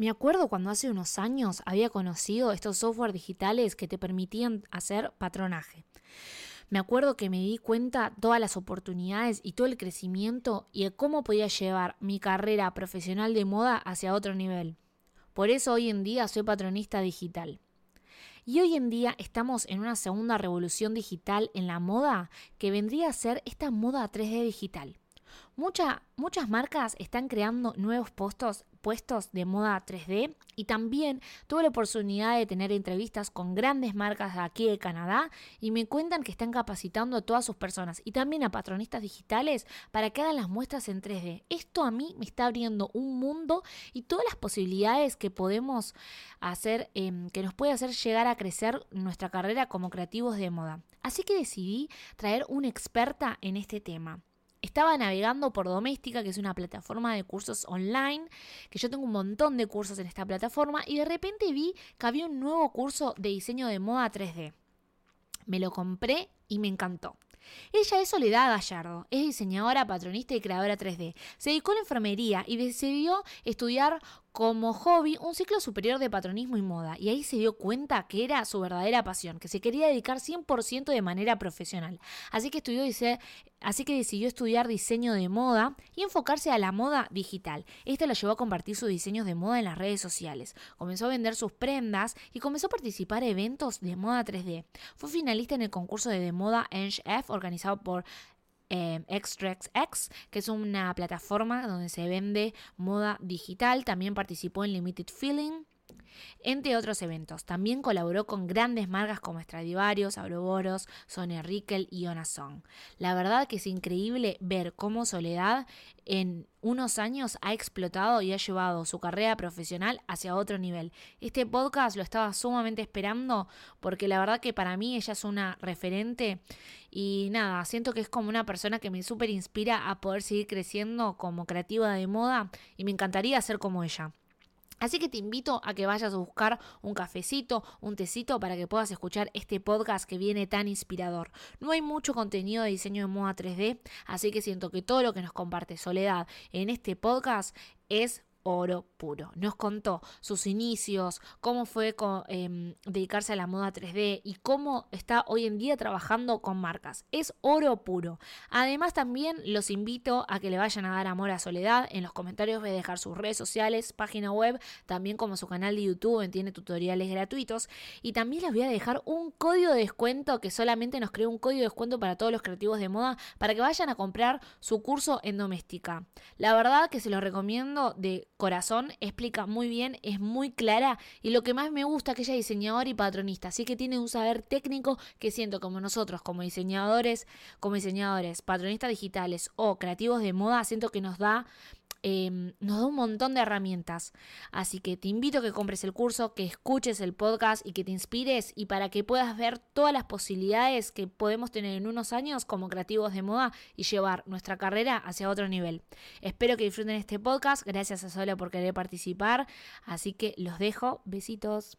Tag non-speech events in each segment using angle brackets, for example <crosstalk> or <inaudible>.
Me acuerdo cuando hace unos años había conocido estos software digitales que te permitían hacer patronaje. Me acuerdo que me di cuenta todas las oportunidades y todo el crecimiento y de cómo podía llevar mi carrera profesional de moda hacia otro nivel. Por eso hoy en día soy patronista digital. Y hoy en día estamos en una segunda revolución digital en la moda que vendría a ser esta moda 3D digital muchas marcas están creando nuevos puestos, de moda 3D y también tuve la oportunidad de tener entrevistas con grandes marcas de aquí de Canadá y me cuentan que están capacitando a todas sus personas y también a patronistas digitales para que hagan las muestras en 3D. Esto a mí me está abriendo un mundo y todas las posibilidades que podemos hacer, em, que nos puede hacer llegar a crecer nuestra carrera como creativos de moda. Así que decidí traer una experta en este tema. Estaba navegando por Doméstica, que es una plataforma de cursos online, que yo tengo un montón de cursos en esta plataforma, y de repente vi que había un nuevo curso de diseño de moda 3D. Me lo compré y me encantó. Ella es Soledad Gallardo, es diseñadora, patronista y creadora 3D. Se dedicó a la enfermería y decidió estudiar como hobby un ciclo superior de patronismo y moda, y ahí se dio cuenta que era su verdadera pasión, que se quería dedicar 100% de manera profesional. Así que, estudió, así que decidió estudiar diseño de moda y enfocarse a la moda digital. Esta lo llevó a compartir sus diseños de moda en las redes sociales. Comenzó a vender sus prendas y comenzó a participar en eventos de moda 3D. Fue finalista en el concurso de moda F organizado por eh, X, que es una plataforma donde se vende moda digital. También participó en Limited Feeling, entre otros eventos. También colaboró con grandes marcas como Stradivarius, Auroboros, Sonia Rickel y Onasong. La verdad que es increíble ver cómo Soledad en unos años ha explotado y ha llevado su carrera profesional hacia otro nivel. Este podcast lo estaba sumamente esperando porque la verdad que para mí ella es una referente y nada, siento que es como una persona que me súper inspira a poder seguir creciendo como creativa de moda y me encantaría ser como ella. Así que te invito a que vayas a buscar un cafecito, un tecito para que puedas escuchar este podcast que viene tan inspirador. No hay mucho contenido de diseño de moda 3D, así que siento que todo lo que nos comparte Soledad en este podcast es oro puro. Nos contó sus inicios, cómo fue em, dedicarse a la moda 3D y cómo está hoy en día trabajando con marcas. Es oro puro. Además también los invito a que le vayan a dar amor a Soledad. En los comentarios voy a dejar sus redes sociales, página web, también como su canal de YouTube, tiene tutoriales gratuitos. Y también les voy a dejar un código de descuento que solamente nos creó un código de descuento para todos los creativos de moda para que vayan a comprar su curso en doméstica. La verdad que se los recomiendo de corazón, explica muy bien, es muy clara y lo que más me gusta que ella es diseñadora y patronista, así que tiene un saber técnico que siento como nosotros, como diseñadores, como diseñadores, patronistas digitales o creativos de moda, siento que nos da Em, nos da un montón de herramientas. Así que te invito a que compres el curso, que escuches el podcast y que te inspires y para que puedas ver todas las posibilidades que podemos tener en unos años como creativos de moda y llevar nuestra carrera hacia otro nivel. Espero que disfruten este podcast. Gracias a Sola por querer participar. Así que los dejo. Besitos.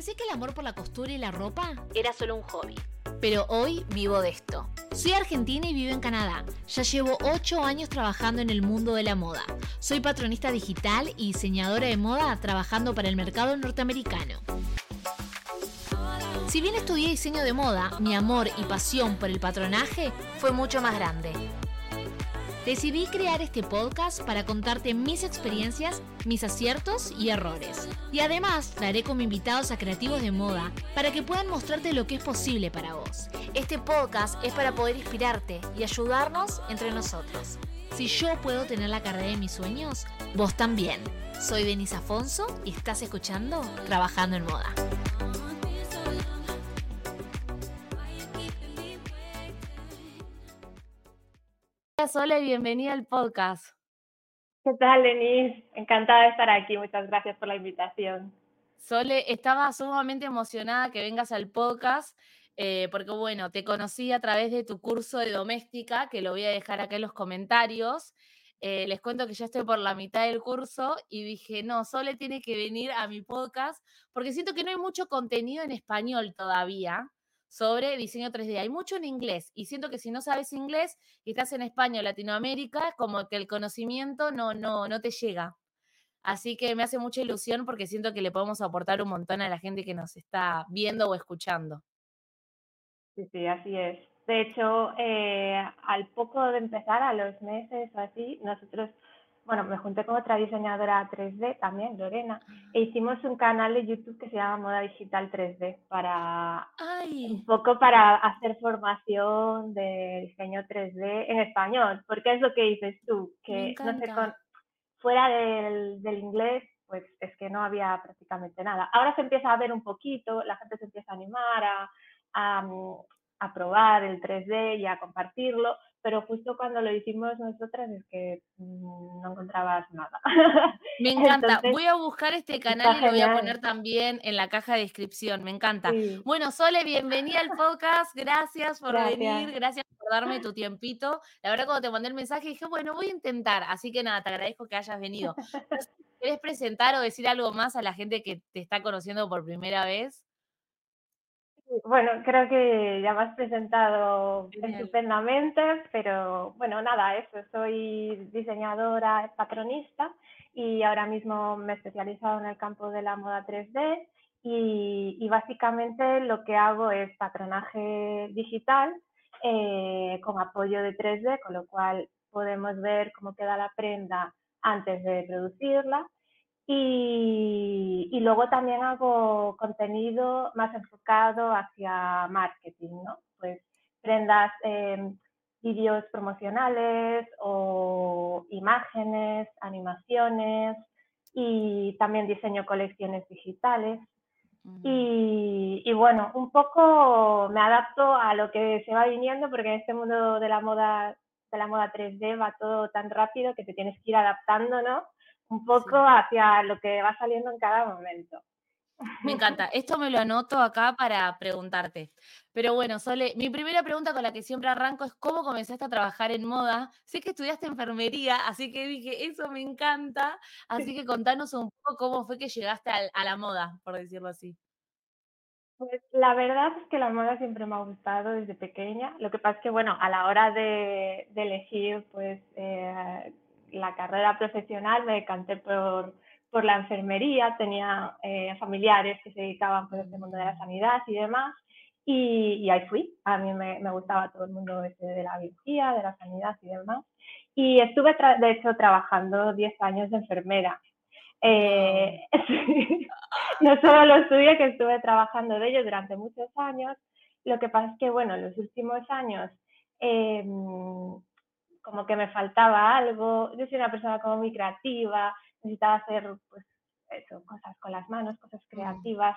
Pensé que el amor por la costura y la ropa era solo un hobby pero hoy vivo de esto. Soy argentina y vivo en Canadá. Ya llevo 8 años trabajando en el mundo de la moda. Soy patronista digital y diseñadora de moda trabajando para el mercado norteamericano. Si bien estudié diseño de moda, mi amor y pasión por el patronaje fue mucho más grande. Decidí crear este podcast para contarte mis experiencias, mis aciertos y errores. Y además traeré como invitados a creativos de moda para que puedan mostrarte lo que es posible para vos. Este podcast es para poder inspirarte y ayudarnos entre nosotros. Si yo puedo tener la carrera de mis sueños, vos también. Soy Denise Afonso y estás escuchando Trabajando en Moda. Hola y bienvenida al podcast. ¿Qué tal, Denise? Encantada de estar aquí. Muchas gracias por la invitación. Sole, estaba sumamente emocionada que vengas al podcast, eh, porque bueno, te conocí a través de tu curso de doméstica, que lo voy a dejar acá en los comentarios. Eh, les cuento que ya estoy por la mitad del curso y dije, no, Sole tiene que venir a mi podcast, porque siento que no hay mucho contenido en español todavía sobre diseño 3D. Hay mucho en inglés y siento que si no sabes inglés y estás en España o Latinoamérica, como que el conocimiento no, no, no te llega. Así que me hace mucha ilusión porque siento que le podemos aportar un montón a la gente que nos está viendo o escuchando. Sí, sí, así es. De hecho, eh, al poco de empezar, a los meses o así, nosotros bueno, me junté con otra diseñadora 3D también, Lorena, e hicimos un canal de YouTube que se llama Moda Digital 3D para un poco para hacer formación de diseño 3D en español, porque es lo que dices tú, que no sé, fuera del, del inglés, pues es que no había prácticamente nada. Ahora se empieza a ver un poquito, la gente se empieza a animar a, a, a probar el 3D y a compartirlo, pero justo cuando lo hicimos nosotras es que mm, no encontrabas nada. Me <laughs> encanta. voy a buscar este canal y lo voy a poner también en la caja de descripción. Me encanta. Bueno, Sole, bienvenida al podcast. Gracias por venir. Gracias por darme <laughs> tu tiempito. La verdad, cuando te mandé el mensaje dije, bueno, voy a intentar. Así que nada, te agradezco que hayas venido. <laughs> ¿Quieres presentar o decir algo más a la gente que te está conociendo por primera vez? Bueno, creo que ya me has presentado estupendamente, pero bueno, nada, eso, soy diseñadora, patronista y ahora mismo me he especializado en el campo de la moda 3D y, básicamente lo que hago es patronaje digital eh, con apoyo de 3D, con lo cual podemos ver cómo queda la prenda antes de producirla y, luego también hago contenido más enfocado hacia marketing, ¿no? Pues prendas, em, vídeos promocionales o imágenes, animaciones y también diseño colecciones digitales. Y, y, bueno, un poco me adapto a lo que se va viniendo porque en este mundo de la moda de la moda 3D va todo tan rápido que te tienes que ir adaptando, ¿no? Un poco hacia lo que va saliendo en cada momento. Me encanta. Esto me lo anoto acá para preguntarte. Pero bueno, Sole, mi primera pregunta con la que siempre arranco es cómo comenzaste a trabajar en moda. Sé que estudiaste enfermería, así que dije, eso me encanta. Así que contanos un poco cómo fue que llegaste a, la moda, por decirlo así. Pues la verdad es que la moda siempre me ha gustado desde pequeña. Lo que pasa es que, bueno, a la hora de, elegir, pues, eh, la carrera profesional me decanté por, por la enfermería, tenía eh, familiares que se dedicaban por este mundo de la sanidad y demás, y, ahí fui. A mí me, me, gustaba todo el mundo este de la biología, de la sanidad y demás. Y estuve, de hecho, trabajando 10 años de enfermera. Eh, <laughs> no solo lo estudié, que estuve trabajando de ello durante muchos años. Lo que pasa es que, bueno, en los últimos años eh, como que me faltaba algo. Yo soy una persona como muy creativa, necesitaba hacer pues eso, cosas con las manos, cosas creativas.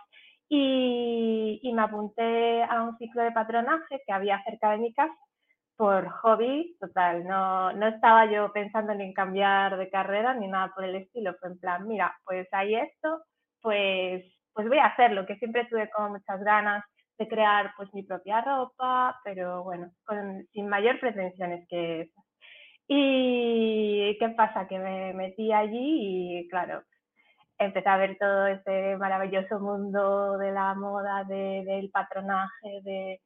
Y, y, me apunté a un ciclo de patronaje que había cerca de mi casa por hobby, total, no, no estaba yo pensando en cambiar de carrera ni nada por el estilo, fue en plan, mira, pues hay esto, pues, pues voy a hacerlo, que siempre tuve como muchas ganas de crear pues mi propia ropa, pero bueno, con, sin mayor pretensiones que eso. Y qué pasa, que me metí allí y claro, empecé a ver todo este maravilloso mundo de la moda, de, del patronaje, de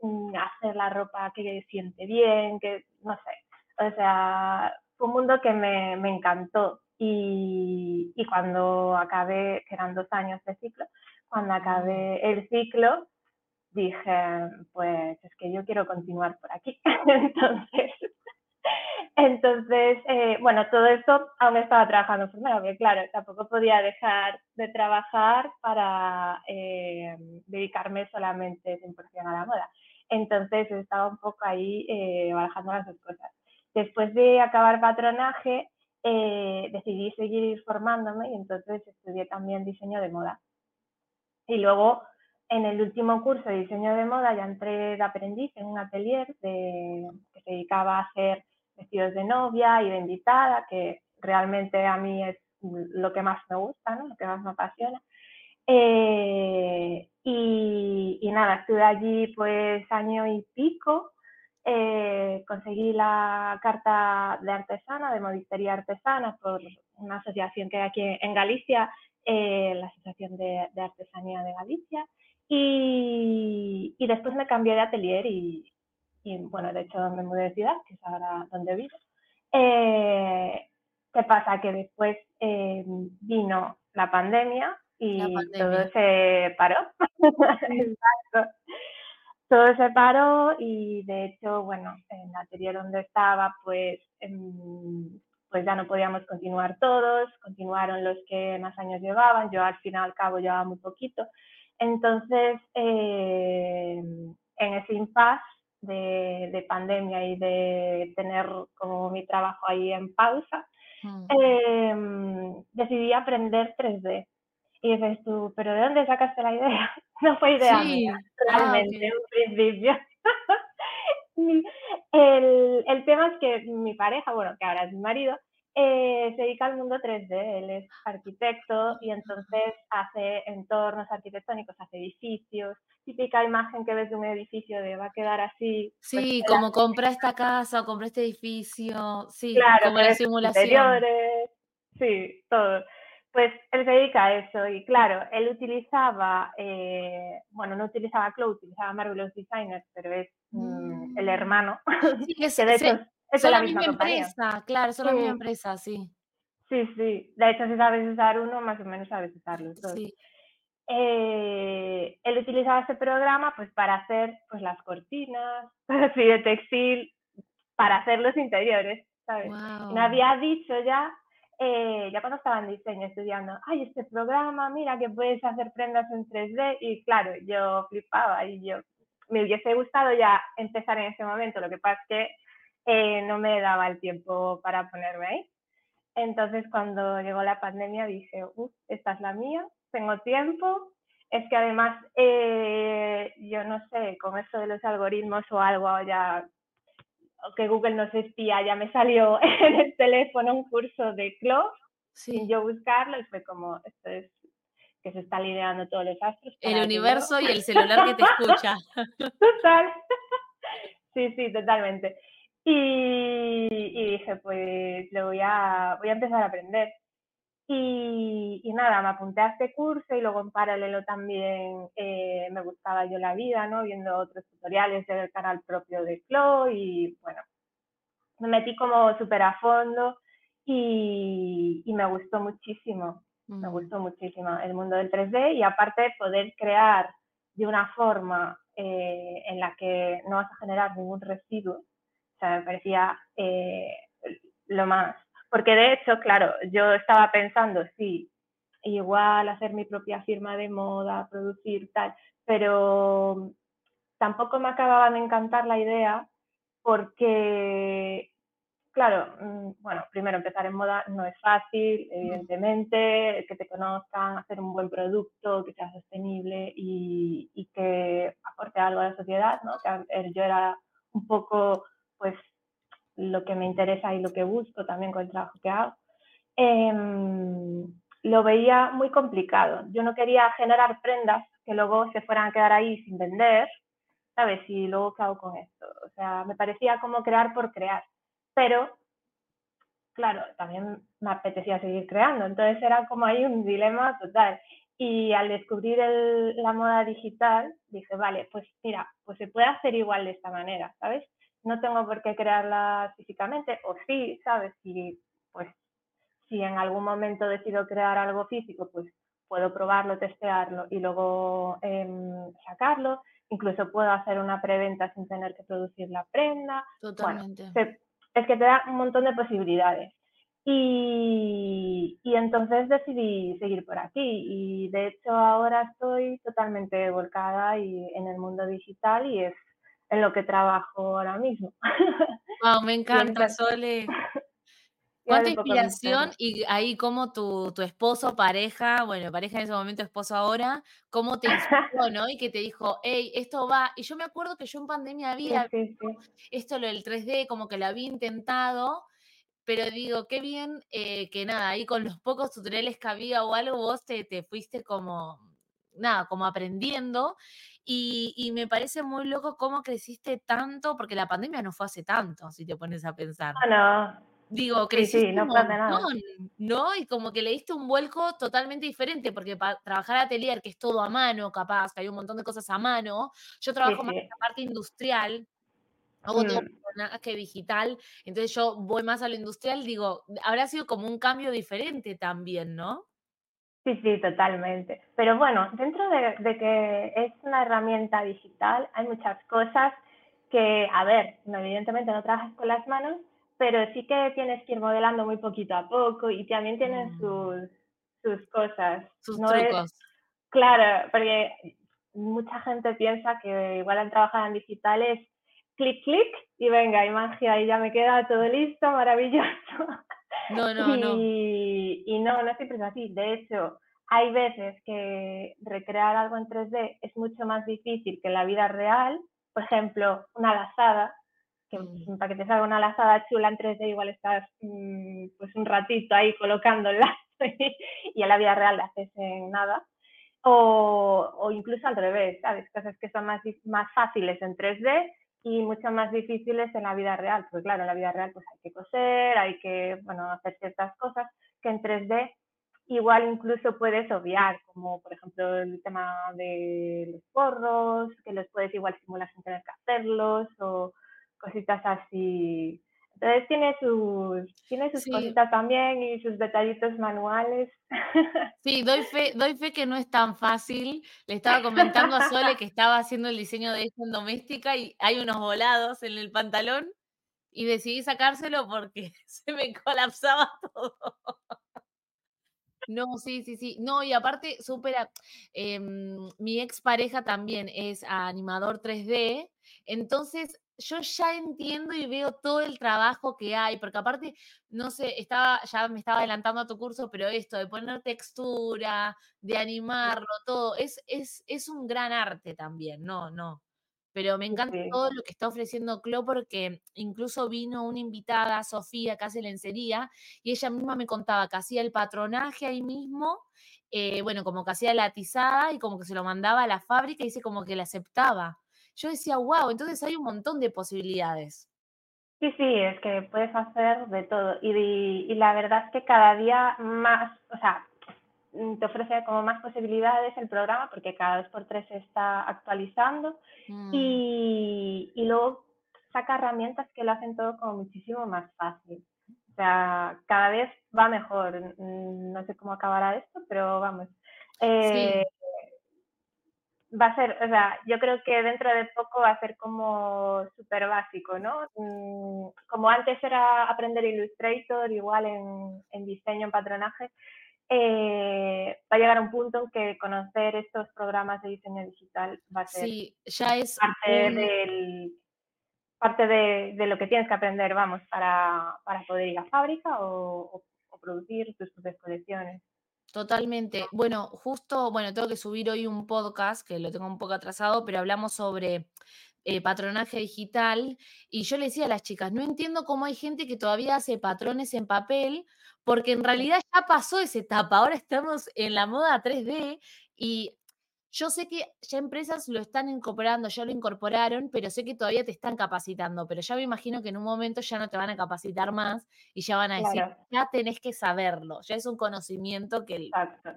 mm, hacer la ropa que siente bien, que no sé. O sea, fue un mundo que me, me encantó. Y, y, cuando acabé, que eran dos años de ciclo, cuando acabé el ciclo, dije, pues es que yo quiero continuar por aquí. <laughs> Entonces, entonces, eh, bueno, todo esto aún estaba trabajando enfermera, porque claro, tampoco podía dejar de trabajar para eh, dedicarme solamente 100% a la moda. Entonces, estaba un poco ahí eh, barajando las dos cosas. Después de acabar patronaje, eh, decidí seguir formándome y entonces estudié también diseño de moda. Y luego, en el último curso de diseño de moda, ya entré de aprendiz en un atelier de, que se dedicaba a hacer vestidos de novia y de invitada, que realmente a mí es lo que más me gusta, ¿no? lo que más me apasiona. Eh, y, nada, estuve allí pues año y pico, eh, conseguí la carta de artesana, de modistería artesana, por una asociación que hay aquí en Galicia, eh, la Asociación de, Artesanía de Galicia, Y, y después me cambié de atelier y, y, bueno, de hecho me mudé de ciudad, que es ahora donde vivo. Eh, ¿Qué pasa? Que después eh, vino la pandemia y La pandemia. todo se paró. <laughs> <laughs> Exacto. Todo se paró y de hecho, bueno, en el atelier donde estaba, pues, em, pues ya no podíamos continuar todos, continuaron los que más años llevaban, yo al fin y al cabo llevaba muy poquito. Entonces, eh, en ese impasse de, de, pandemia y de tener como mi trabajo ahí en pausa, mm. eh, decidí aprender 3D. Y dices tú, ¿pero de dónde sacaste la idea? <laughs> No fue idea sí. mía, realmente, ah, okay. un principio. <laughs> el, el tema es que mi pareja, bueno, que ahora es mi marido, eh, se dedica al mundo 3D, él es arquitecto y entonces hace entornos arquitectónicos, hace edificios, típica imagen que ves de un edificio de va a quedar así. Sí, pues, como compra esta casa o compra este edificio, sí, claro, como la simulación. Interiores, sí, todo. Pues él se dedica a eso y claro, él utilizaba, eh, bueno, no utilizaba Cloud, utilizaba Marvelous Designers, pero es mm, el hermano. Sí, <laughs> es, que de hecho. Es la, la misma, misma empresa, claro, son la misma empresa, sí. Sí, sí. De hecho, si sabes usar uno, más o menos sabes usar los dos. Sí. Eh, él utilizaba este programa pues para hacer pues las cortinas, <laughs> así de textil, para hacer los interiores, ¿sabes? Wow. Me había dicho ya, eh, ya cuando estaba en diseño estudiando, ay, este programa, mira que puedes hacer prendas en 3D, y claro, yo flipaba y yo me hubiese gustado ya empezar en ese momento, lo que pasa es que eh, no me daba el tiempo para ponerme ahí. Entonces, cuando llegó la pandemia, dije, uff, esta es la mía, tengo tiempo. Es que además, eh, yo no sé, con eso de los algoritmos o algo ya, o que Google nos espía, ya me salió <laughs> en el teléfono un curso de Clo, Sí. sin yo buscarlo, y fue como, esto es que se está alineando todos los astros. El universo yo- y el celular que te escucha. <laughs> Total. Sí, sí, totalmente. Y, y dije, pues lo voy a, voy a empezar a aprender. Y, y nada, me apunté a este curso y luego en paralelo también eh, me gustaba yo la vida, ¿no? Viendo otros tutoriales del canal propio de Clo y bueno, me metí como súper a fondo y, y me gustó muchísimo, me Mm. gustó muchísimo el mundo del 3D y aparte poder crear de una forma eh, en la que no vas a generar ningún residuo, sea, me parecía eh, lo más. Porque de hecho, claro, yo estaba pensando, sí, igual hacer mi propia firma de moda, producir tal, pero tampoco me acababa de encantar la idea porque, claro, mm, bueno, primero empezar en moda no es fácil, evidentemente, que te conozcan, hacer un buen producto, que sea sostenible y, y que aporte algo a la sociedad, ¿no? Que yo era un poco, pues, lo que me interesa y lo que busco también con el trabajo que hago. Eh, lo veía muy complicado. Yo no quería generar prendas que luego se fueran a quedar ahí sin vender, ¿sabes? Y luego, ¿qué hago con esto? O sea, me parecía como crear por crear. Pero, claro, también me apetecía seguir creando. Entonces era como ahí un dilema total. Y al descubrir el, la moda digital, dije, vale, pues mira, pues se puede hacer igual de esta manera, ¿sabes? No tengo por qué crearla físicamente, o sí, ¿sabes? Y pues si en algún momento decido crear algo físico, pues puedo probarlo, testearlo y luego eh, sacarlo. Incluso puedo hacer una preventa sin tener que producir la prenda. Totalmente. Bueno, se, es que te da un montón de posibilidades. Y, y, entonces decidí seguir por aquí. Y de hecho ahora estoy totalmente volcada y en el mundo digital y es en lo que trabajo ahora mismo. <laughs> Wow, me encanta, Sole. <laughs> Cuánta inspiración y ahí como tu, tu esposo, pareja, bueno, pareja en ese momento, esposo ahora, cómo te inspiró, <laughs> ¿no? Y que te dijo, hey, esto va. Y yo me acuerdo que yo en pandemia había sí, sí, sí. esto, lo del 3D, como que lo había intentado, pero digo, qué bien eh, que nada, ahí con los pocos tutoriales que había o algo, vos te, te fuiste como, nada, como aprendiendo. Y, y, me parece muy loco cómo creciste tanto, porque la pandemia no fue hace tanto, si te pones a pensar. No, no, Digo, creciste un montón, ¿no? Y como que le diste un vuelco totalmente diferente, porque para trabajar atelier, que es todo a mano, capaz, que hay un montón de cosas a mano, yo trabajo más en la parte industrial, hago todo mm. que digital, entonces yo voy más a lo industrial, digo, habrá sido como un cambio diferente también, ¿no? Sí, sí, totalmente. Pero bueno, dentro de, de, que es una herramienta digital, hay muchas cosas que, a ver, evidentemente no trabajas con las manos, pero sí que tienes que ir modelando muy poquito a poco y también tienen mm. sus, sus cosas. Sus trucos. claro, porque mucha gente piensa que igual al trabajar en digital es clic, clic y venga, y magia, y ya me queda todo listo, maravilloso. No, no, no. Y no, no siempre es así. De hecho, hay veces que recrear algo en 3D es mucho más difícil que en la vida real. Por ejemplo, una lazada que mm. para que te salga una lazada chula en 3D igual estás mm, pues un ratito ahí colocándola y en la vida real la haces en nada. O, o, incluso al revés, ¿sabes? Cosas que son más, más fáciles en 3D y mucho más difíciles en la vida real, porque claro, en la vida real pues hay que coser, hay que, bueno, hacer ciertas cosas que en 3D igual incluso puedes obviar, como por ejemplo el tema de los forros, que los puedes igual simular sin tener que hacerlos, o cositas así. Entonces tiene sus, tiene sus cositas también y sus detallitos manuales. <laughs> Sí, doy fe, doy fe que no es tan fácil. Le estaba comentando a Sole que estaba haciendo el diseño de esto en doméstica y hay unos volados en el pantalón y decidí sacárselo porque <laughs> se me colapsaba <laughs> todo. No, sí, sí, sí. No, y aparte, súper. Em, mi ex pareja también es animador 3D. Entonces, yo ya entiendo y veo todo el trabajo que hay, porque aparte, no sé, estaba, ya me estaba adelantando a tu curso, pero esto de poner textura, de animarlo, todo, es, es, es un gran arte también, no, no. Pero me encanta todo lo que está ofreciendo Clo porque incluso vino una invitada, Sofía, que hace lencería, y ella misma me contaba que hacía el patronaje ahí mismo, eh, bueno, como que hacía la atizada y como que se lo mandaba a la fábrica y dice como que la aceptaba yo decía, wow, entonces hay un montón de posibilidades. Sí, sí, es que puedes hacer de todo. Y, la verdad es que cada día más, o sea, mm, te ofrece como más posibilidades el programa porque cada dos por tres se está actualizando mm. y, y, luego saca herramientas que lo hacen todo como muchísimo más fácil. O sea, cada vez va mejor. Mm, no sé cómo acabará esto, pero vamos. Eh, va a ser, o sea, yo creo que dentro de poco va a ser como súper básico, ¿no? Mm, como antes era aprender Illustrator, igual en, diseño, en patronaje, eh, va a llegar un punto en que conocer estos programas de diseño digital va a ser sí, ya es parte, del, parte de, lo que tienes que aprender, vamos, para, poder ir a fábrica o, o producir tus propias colecciones. Totalmente. Bueno, justo, bueno, tengo que subir hoy un podcast que lo tengo un poco atrasado, pero hablamos sobre eh, patronaje digital y yo le decía a las chicas, no entiendo cómo hay gente que todavía hace patrones en papel, porque en realidad ya pasó esa etapa, ahora estamos en la moda 3D y yo sé que ya empresas lo están incorporando, ya lo incorporaron, pero sé que todavía te están capacitando, pero ya me imagino que en un momento ya no te van a capacitar más y ya van a decir, ya tenés que saberlo, ya es un conocimiento que... Exacto.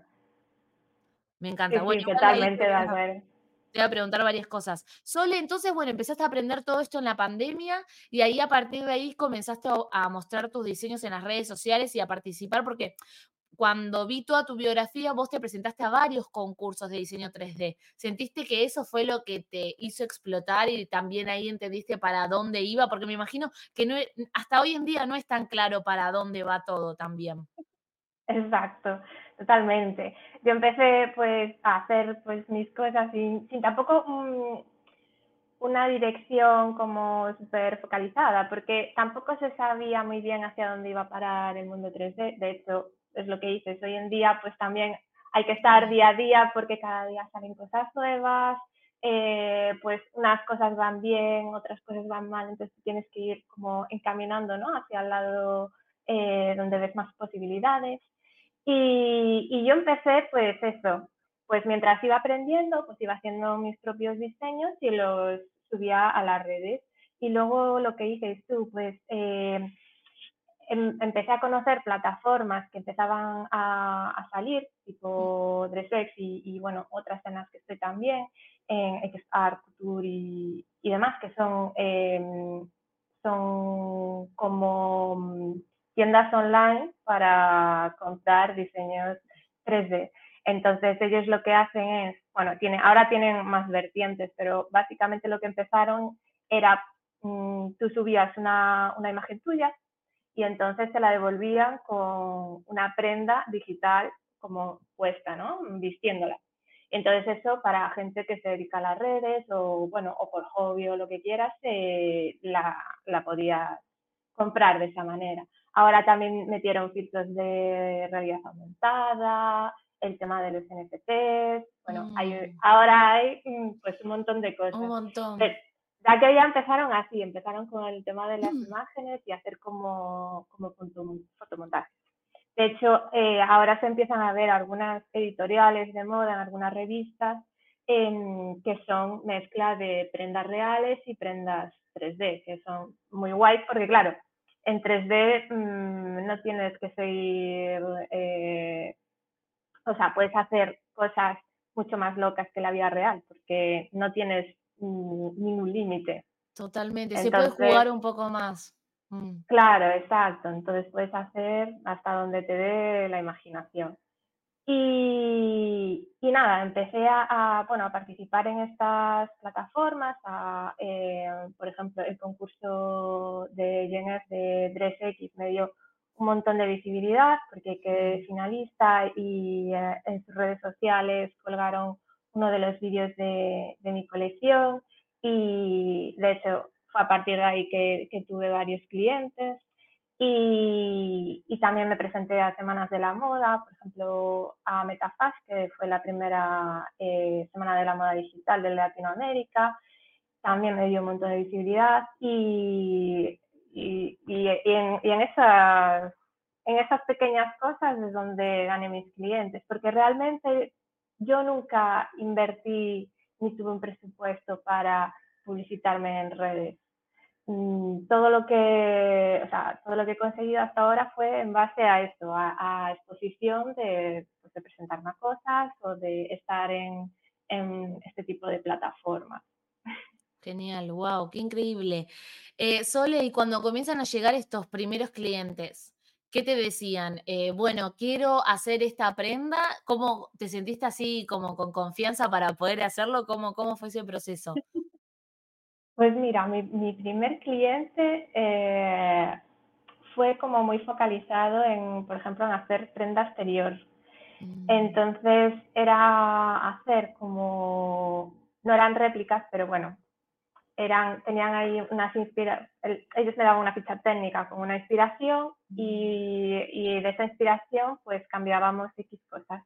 Me encanta. bueno, totalmente de Te voy a preguntar varias cosas. Sole, entonces, bueno, empezaste a aprender todo esto en la pandemia y ahí a partir de ahí comenzaste a mostrar tus diseños en las redes sociales y a participar, porque cuando vi toda tu biografía, vos te presentaste a varios concursos de diseño 3D. ¿Sentiste que eso fue lo que te hizo explotar y también ahí entendiste para dónde iba? Porque me imagino que no, hasta hoy en día no es tan claro para dónde va todo también. Exacto, totalmente. Yo empecé pues a hacer pues mis cosas sin, sin tampoco una dirección como súper focalizada, porque tampoco se sabía muy bien hacia dónde iba a parar el mundo 3D. De hecho, es lo que dices, hoy en día pues también hay que estar día a día porque cada día salen cosas nuevas, eh, pues unas cosas van bien, otras cosas van mal, entonces tienes que ir como encaminando ¿no? hacia el lado eh, donde ves más posibilidades. Y, y, yo empecé pues eso, pues mientras iba aprendiendo, pues iba haciendo mis propios diseños y los subía a las redes. Y luego lo que hice tú, pues eh, em, empecé a conocer plataformas que empezaban a, salir, tipo DressX y, y, bueno, otras en las que estoy también, en XR, Couture y, y demás, que son, em, son como mm, tiendas online para comprar diseños 3D. Entonces ellos lo que hacen es, bueno, tiene, ahora tienen más vertientes, pero básicamente lo que empezaron era, mm, tú subías una, una imagen tuya y entonces te la devolvían con una prenda digital como puesta, ¿no? Vistiéndola. Entonces eso para gente que se dedica a las redes o, bueno, o por hobby o lo que quieras, eh, la, la podías comprar de esa manera. Ahora también metieron filtros de realidad aumentada, el tema de los NFTs, bueno, hay, mm. ahora hay mm, pues un montón de cosas. Un montón. Ya que ya empezaron así, empezaron con el tema de las mm. imágenes y hacer como, como fotomontaje. De hecho, eh, ahora se empiezan a ver algunas editoriales de moda en algunas revistas que son mezcla de prendas reales y prendas 3D, que son muy guays porque, claro, en 3D no tienes que seguir eh, o sea, puedes hacer cosas mucho más locas que la vida real, porque no tienes ningún límite. Totalmente, se puede jugar un poco más. Mm. Claro, exacto. Entonces puedes hacer hasta donde te dé la imaginación. Y, nada, empecé a, bueno, a participar en estas plataformas, eh, por ejemplo, el concurso de GNF de DressX me dio un montón de visibilidad porque quedé finalista y eh, en sus redes sociales colgaron uno de los vídeos de, de, mi colección y de hecho fue a partir de ahí que, que tuve varios clientes y, y, también me presenté a Semanas de la Moda, por ejemplo a Metafast, que fue la primera eh, Semana de la Moda Digital de Latinoamérica, también me dio un montón de visibilidad y y, y, en, en, esas, en esas pequeñas cosas es donde gané mis clientes, porque realmente yo nunca invertí ni tuve un presupuesto para publicitarme en redes. Mm, todo lo que, o sea, todo lo que he conseguido hasta ahora fue en base a esto, a, exposición de, pues, de, cosas o de estar en, en este tipo de plataformas. Genial, wow, qué increíble. Eh, Sole, y cuando comienzan a llegar estos primeros clientes, ¿qué te decían? Eh, bueno, quiero hacer esta prenda. ¿Cómo te sentiste así como con confianza para poder hacerlo? ¿Cómo, cómo fue ese proceso? Pues mira, mi, primer cliente eh, fue como muy focalizado en, por ejemplo, en hacer prenda exterior. Mm. Entonces era hacer como, no eran réplicas, pero bueno, eran, tenían ahí unas inspiraciones, ellos me daban una ficha técnica con una inspiración y, y, de esa inspiración pues cambiábamos X cosas.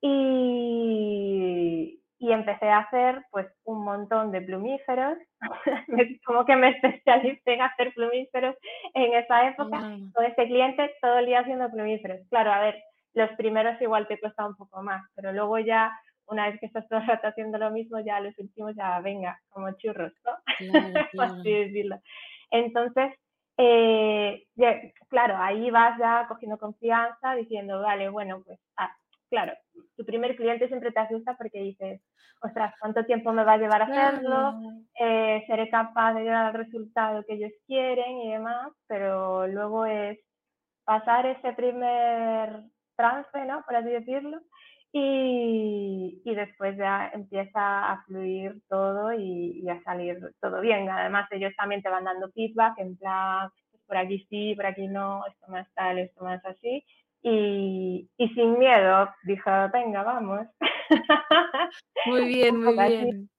Y, y empecé a hacer pues un montón de plumíferos, <laughs> como que me especialicé en hacer plumíferos en esa época, con este cliente todo el día haciendo plumíferos. Claro, a ver, los primeros igual te cuesta un poco más, pero luego ya una vez que estás todo el rato haciendo lo mismo, ya los últimos ya venga, como churros, ¿no? <laughs> así decirlo. Entonces, eh, claro, ahí vas ya cogiendo confianza, diciendo, vale, bueno, pues, ah, claro, tu primer cliente siempre te asusta porque dices, ostras, ¿cuánto tiempo me va a llevar a hacerlo? Eh, ¿Seré capaz de llegar al resultado que ellos quieren y demás? Pero luego es pasar ese primer trance, ¿no? Por así decirlo, y, y, después ya empieza a fluir todo y, a salir todo bien. Además, ellos también te van dando feedback en plan, pues, por aquí sí, por aquí no, esto más tal, esto más así. Y, y sin miedo, dijo, venga, vamos. Muy <laughs> bien, muy bien.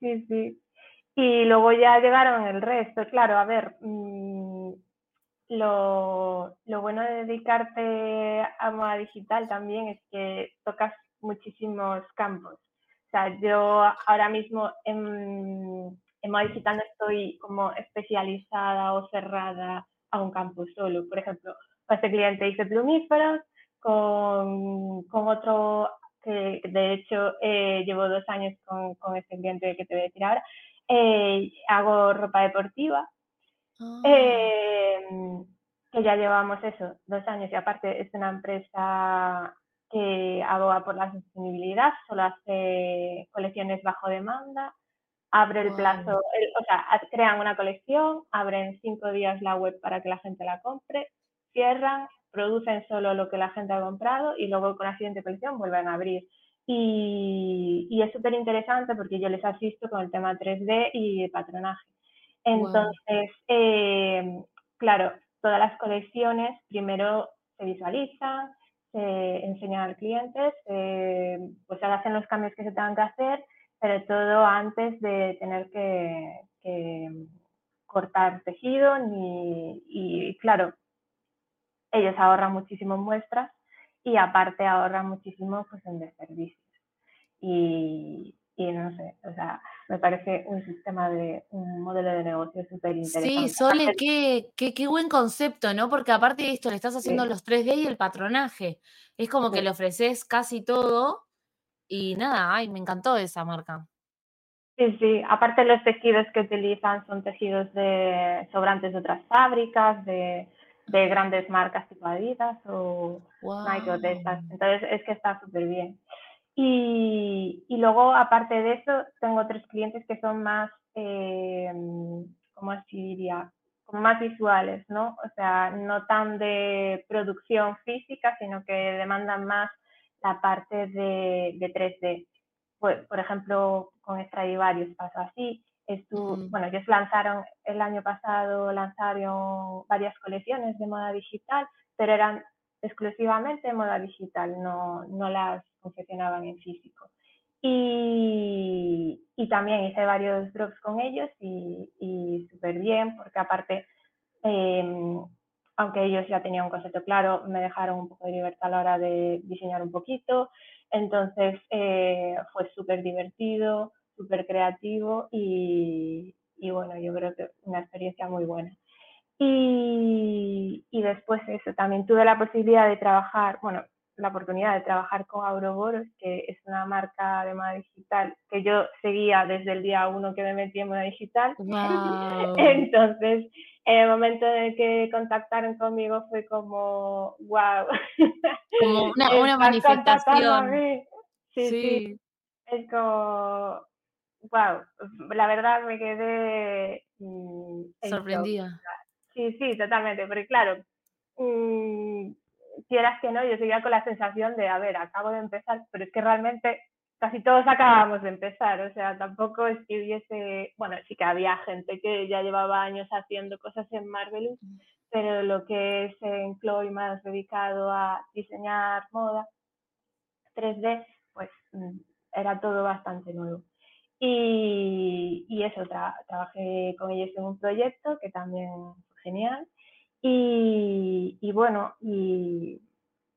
Sí, sí. Y luego ya llegaron el resto. Claro, a ver, mm, lo, lo, bueno de dedicarte a moda digital también es que tocas muchísimos campos. O sea, yo ahora mismo en, moda digital no estoy como especializada o cerrada a un campo solo. Por ejemplo, para este cliente hice plumíferos, con, con otro que de hecho eh, llevo dos años con, con este cliente que te voy a decir ahora, eh, hago ropa deportiva Ah. Em, que ya llevamos eso, dos años y aparte es una empresa que aboga por la sostenibilidad, solo hace colecciones bajo demanda, abre el plazo, o sea, crean una colección, abren cinco días la web para que la gente la compre, cierran, producen solo lo que la gente ha comprado y luego con la siguiente colección vuelven a abrir. Y, es súper interesante porque yo les asisto con el tema 3D y patronaje. Entonces, eh, claro, todas las colecciones primero se visualizan, se enseñan al cliente, pues se hacen los cambios que se tengan que hacer, pero todo antes de tener que, cortar tejido ni, y claro, ellos ahorran muchísimo en muestras y aparte ahorran muchísimo pues en desperdicios. Y no sé, o sea, me parece un sistema de, un modelo de negocio súper interesante. Sí, Sole, qué, qué, qué, buen concepto, ¿no? Porque aparte de esto, le estás haciendo los 3D y el patronaje. Es como que le ofreces casi todo y nada, ay, me encantó esa marca. Sí, sí, aparte los tejidos que utilizan son tejidos de sobrantes de otras fábricas, de, de grandes marcas tipo Adidas o Nike o de estas. Entonces es que está súper bien. Y, y, luego, aparte de eso, tengo otros clientes que son más, eh, ¿cómo así diría? Como más visuales, ¿no? O sea, no tan de producción física, sino que demandan más la parte de, de 3D. Pues, por ejemplo, con Stradivarius pasó así. Mm. Bueno, ellos lanzaron el año pasado, lanzaron varias colecciones de moda digital, pero eran exclusivamente moda digital, no, no las confeccionaban en físico. Y, y, también hice varios drops con ellos y, y súper bien, porque aparte, em, aunque ellos ya tenían un concepto claro, me dejaron un poco de libertad a la hora de diseñar un poquito. Entonces eh, fue súper divertido, súper creativo y, y, bueno, yo creo que una experiencia muy buena. Y, y después eso, también tuve la posibilidad de trabajar, bueno, la oportunidad de trabajar con Auroboros, que es una marca de moda digital que yo seguía desde el día uno que me metí en moda digital. <laughs> Entonces, en el momento en el que contactaron conmigo fue como, wow. Como una, <laughs> una manifestación. Sí, sí, Es como, wow. La verdad me quedé mm, sorprendida. Sí, sí, totalmente. Porque claro, mmm, quieras que no, yo seguía con la sensación de, a ver, acabo de empezar, pero es que realmente casi todos acabamos de empezar, o sea, tampoco es que hubiese, bueno, sí que había gente que ya llevaba años haciendo cosas en Marvelous, pero lo que es en Chloe más dedicado a diseñar moda 3D, pues mm, era todo bastante nuevo. Y, y eso, trabajé con ellos en un proyecto que también genial y, bueno, y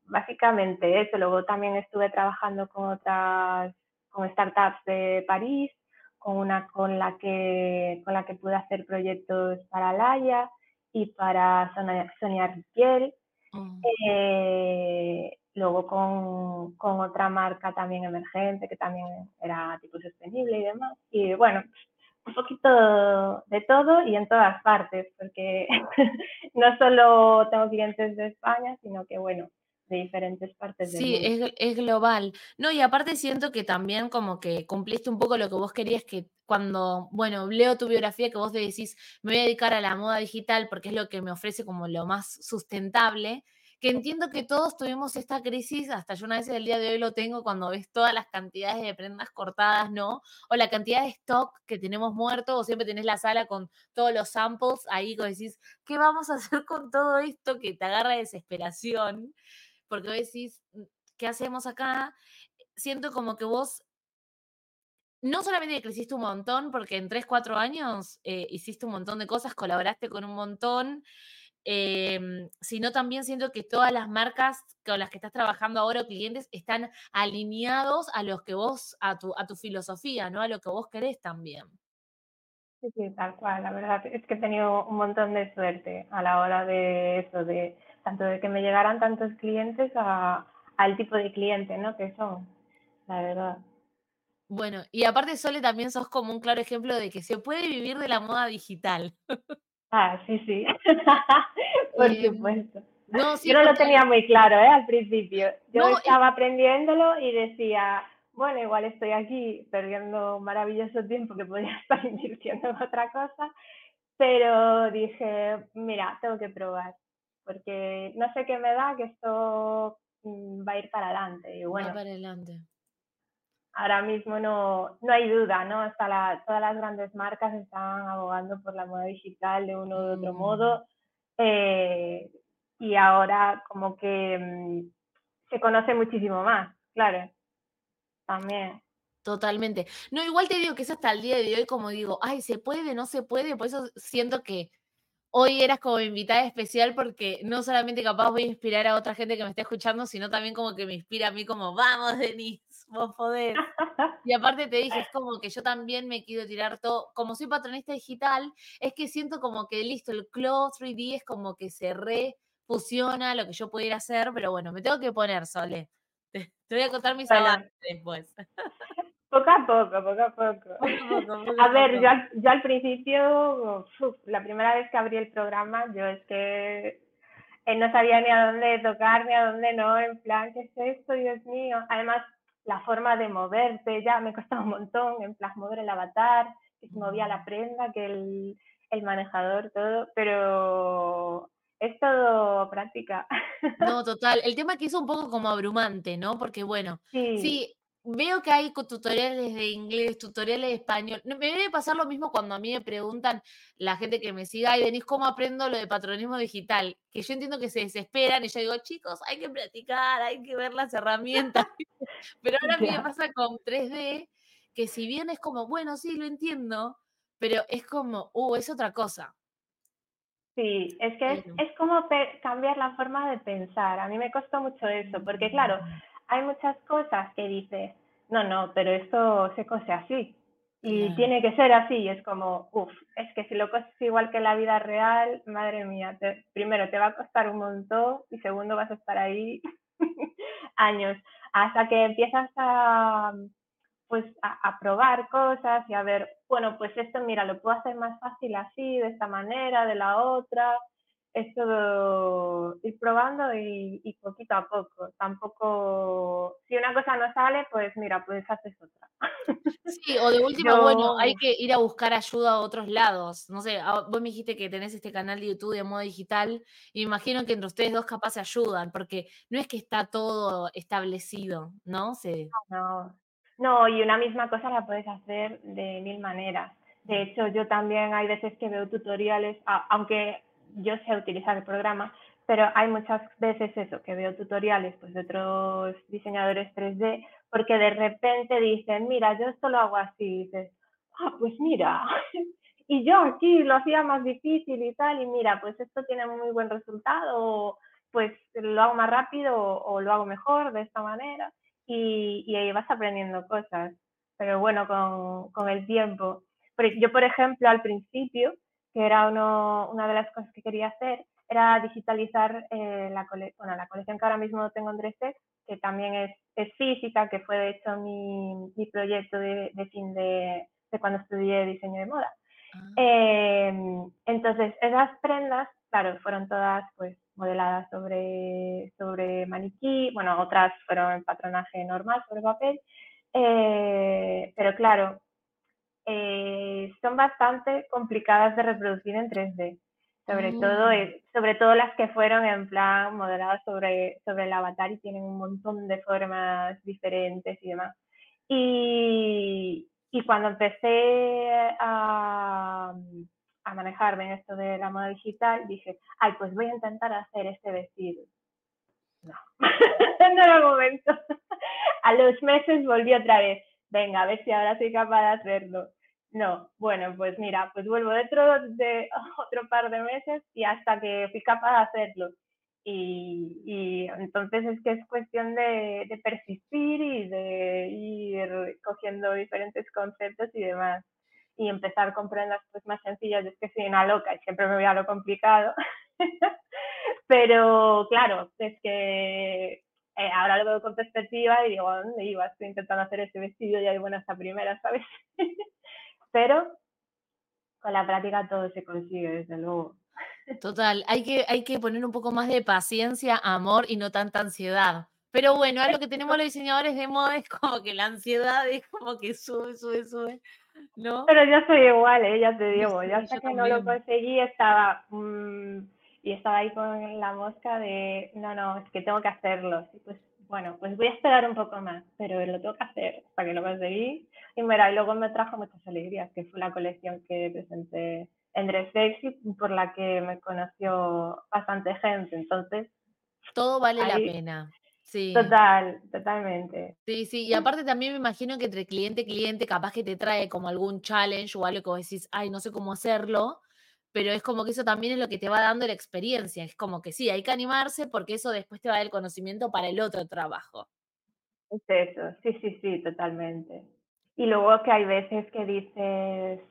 básicamente eso. Luego también estuve trabajando con otras, con startups de París, con una con la que, con la que pude hacer proyectos para Laia y para Sonia, Riquiel. Mm. Eh, luego con, con, otra marca también emergente que también era tipo sostenible y demás. Y bueno, un poquito de todo y en todas partes, porque <laughs> no solo tengo clientes de España, sino que, bueno, de diferentes partes del mundo. Sí, es, es, global. No, y aparte siento que también como que cumpliste un poco lo que vos querías que cuando, bueno, leo tu biografía que vos decís, me voy a dedicar a la moda digital porque es lo que me ofrece como lo más sustentable, que entiendo que todos tuvimos esta crisis, hasta yo una vez el día de hoy lo tengo cuando ves todas las cantidades de prendas cortadas, ¿no? O la cantidad de stock que tenemos muerto, o siempre tenés la sala con todos los samples ahí, como decís, ¿qué vamos a hacer con todo esto que te agarra desesperación? Porque vos decís, mm, ¿qué hacemos acá? Siento como que vos no solamente creciste un montón, porque en 3, 4 años eh, hiciste un montón de cosas, colaboraste con un montón, Em, sino también siento que todas las marcas con las que estás trabajando ahora o clientes están alineados a los que vos, a tu, a tu filosofía, ¿no? A lo que vos querés también. Sí, sí, tal cual. La verdad es que he tenido un montón de suerte a la hora de eso, de tanto de que me llegaran tantos clientes a, al tipo de cliente, ¿no? Que son, la verdad. Bueno, y aparte Sole también sos como un claro ejemplo de que se puede vivir de la moda digital. <laughs> Ah, sí, sí. <laughs> <laughs> Por Em, supuesto. no, sí, Yo no lo tenía muy claro, ¿eh? Al principio. Yo no, estaba aprendiéndolo y decía, bueno, igual estoy aquí perdiendo maravilloso tiempo que podría <laughs> estar invirtiendo en otra cosa, pero dije, mira, tengo que probar, porque no sé qué me da que esto mm, va a ir para adelante. Y va para adelante. Ahora mismo no, no hay duda, ¿no? Hasta la, todas las grandes marcas están abogando por la moda digital de uno u otro Mm, modo. eh, y ahora como que mm, se conoce muchísimo más, claro, también. totalmente. No, igual te digo que es hasta el día de hoy como digo, ay, se puede, no se puede, por eso siento que hoy eras como invitada especial porque no solamente capaz voy a inspirar a otra gente que me esté escuchando, sino también como que me inspira a mí como, vamos, Denise, vos podés. Y aparte te dije, es como que yo también me quiero tirar todo, como soy patronista digital, es que siento como que listo, el Cloud 3D es como que se refusiona lo que yo pudiera hacer, pero bueno, me tengo que poner, Sole. <laughs> Te, te voy a contar mis Bueno, avances después. <laughs> poco a poco, poco a poco. Poco a poco, <laughs> poco A a ver, yo al, yo al principio, uf, la primera vez que abrí el programa, yo es que eh, no sabía ni a dónde tocar, ni a dónde no, en plan, ¿qué es esto, Dios mío? Además, la forma de moverte ya me costaba un montón, en plan, mover el avatar, que se movía la Mm. prenda, que el, el manejador, todo, pero es todo práctica. No, <laughs> total. El tema que es un poco como abrumante, ¿no? Porque bueno, sí, sí, veo que hay tutoriales de inglés, tutoriales de español. Me debe pasar lo mismo cuando a mí me preguntan la gente que me siga, y Denise, ¿cómo aprendo lo de patronismo digital? Que yo entiendo que se desesperan y yo digo, chicos, hay que practicar, hay que ver las herramientas. <laughs> <laughs> Pero ahora a mí me pasa con 3D, que si bien es como, bueno, sí, lo entiendo, pero es como, uh, es otra cosa. Sí, es que es, como cambiar la forma de pensar. A mí me costó mucho eso, porque claro, hay muchas cosas que dices, no, no, pero esto se cose así y claro. tiene que ser así. Y es como, uff, es que si lo coses igual que la vida real, madre mía, te- primero te va a costar un montón y segundo vas a estar ahí <laughs> años hasta que empiezas a, pues a, a, probar cosas y a ver, bueno, pues esto, mira, lo puedo hacer más fácil así, de esta manera, de la otra. Es todo ir probando y, y poquito a poco. Tampoco, si una cosa no sale, pues mira, pues haces otra. Sí, o de <laughs> última, bueno, hay que ir a buscar ayuda a otros lados. No sé, ah, vos me dijiste que tenés este canal de YouTube de modo digital, y me imagino que entre ustedes dos capaz se ayudan, porque no es que está todo establecido, ¿no? Se no, no, y una misma cosa la puedes hacer de mil maneras. De mm, hecho, yo también hay veces que veo tutoriales, aunque yo sé utilizar el programa, pero hay muchas veces eso, que veo tutoriales pues, de otros diseñadores 3D, porque de repente dicen, mira, yo esto lo hago así, y dices, ah, pues mira, <laughs> y yo aquí lo hacía más difícil y tal, y mira, pues esto tiene muy buen resultado, pues lo hago más rápido o, o lo hago mejor de esta manera y, y ahí vas aprendiendo cosas. Pero bueno, con, con el tiempo. Yo, por ejemplo, al principio, que era uno, una de las cosas que quería hacer, era digitalizar eh, la, cole bueno, la colección que ahora mismo tengo en 3 que también es, es, física, que fue de hecho mi, mi proyecto de, de fin de, de, cuando estudié diseño de moda. ah, Eh, entonces, esas prendas, claro, fueron todas pues modeladas sobre, sobre maniquí, bueno, otras fueron en patronaje normal sobre papel, eh, pero claro, eh, son bastante complicadas de reproducir en 3D, sobre todo, mm, sobre todo las que fueron en plan modeladas sobre, sobre el avatar y tienen un montón de formas diferentes y demás. Y, y cuando empecé a, a manejarme en esto de la moda digital, dije, ay, pues voy a intentar hacer este vestido. No, <laughs> no era el momento. A los meses volví otra vez. Venga, a ver si ahora soy capaz de hacerlo. No, bueno, pues mira, pues vuelvo dentro de <laughs> otro par de meses y hasta que fui capaz de hacerlo. Y, y entonces es que es cuestión de, persistir y de ir cogiendo diferentes conceptos y demás. Y empezar con prendas pues, más sencillas. Es que soy una loca y siempre me voy a lo complicado. <laughs> Pero claro, es que eh, ahora lo veo con perspectiva y digo, ¿a dónde iba? Estoy intentando hacer ese vestido y hay buenas a primera, <laughs> ¿sabes? Pero con la práctica todo se consigue, desde luego. Total, hay que, hay que poner un poco más de paciencia, amor y no tanta ansiedad. Pero bueno, algo que tenemos los diseñadores de moda es como que la ansiedad es como que sube, sube, sube, ¿no? Pero yo soy igual, ¿eh? ya te digo, ya hasta que no lo conseguí estaba mm, y estaba ahí con la mosca de, no, no, es que tengo que hacerlo. Y pues bueno, pues voy a esperar un poco más, pero lo tengo que hacer para que lo conseguí. Y mira, y luego me trajo muchas alegrías, que fue la colección que presenté en Dress Sexy, por la que me conoció bastante gente. Entonces, todo vale la pena. Sí. Total, totalmente. Sí, sí, y aparte también me imagino que entre cliente y cliente capaz que te trae como algún challenge o algo que vos decís, ay, no sé cómo hacerlo, pero es como que eso también es lo que te va dando la experiencia. Es como que sí, hay que animarse porque eso después te va a dar el conocimiento para el otro trabajo. Es eso, sí, sí, sí, totalmente. Y luego que hay veces que dices,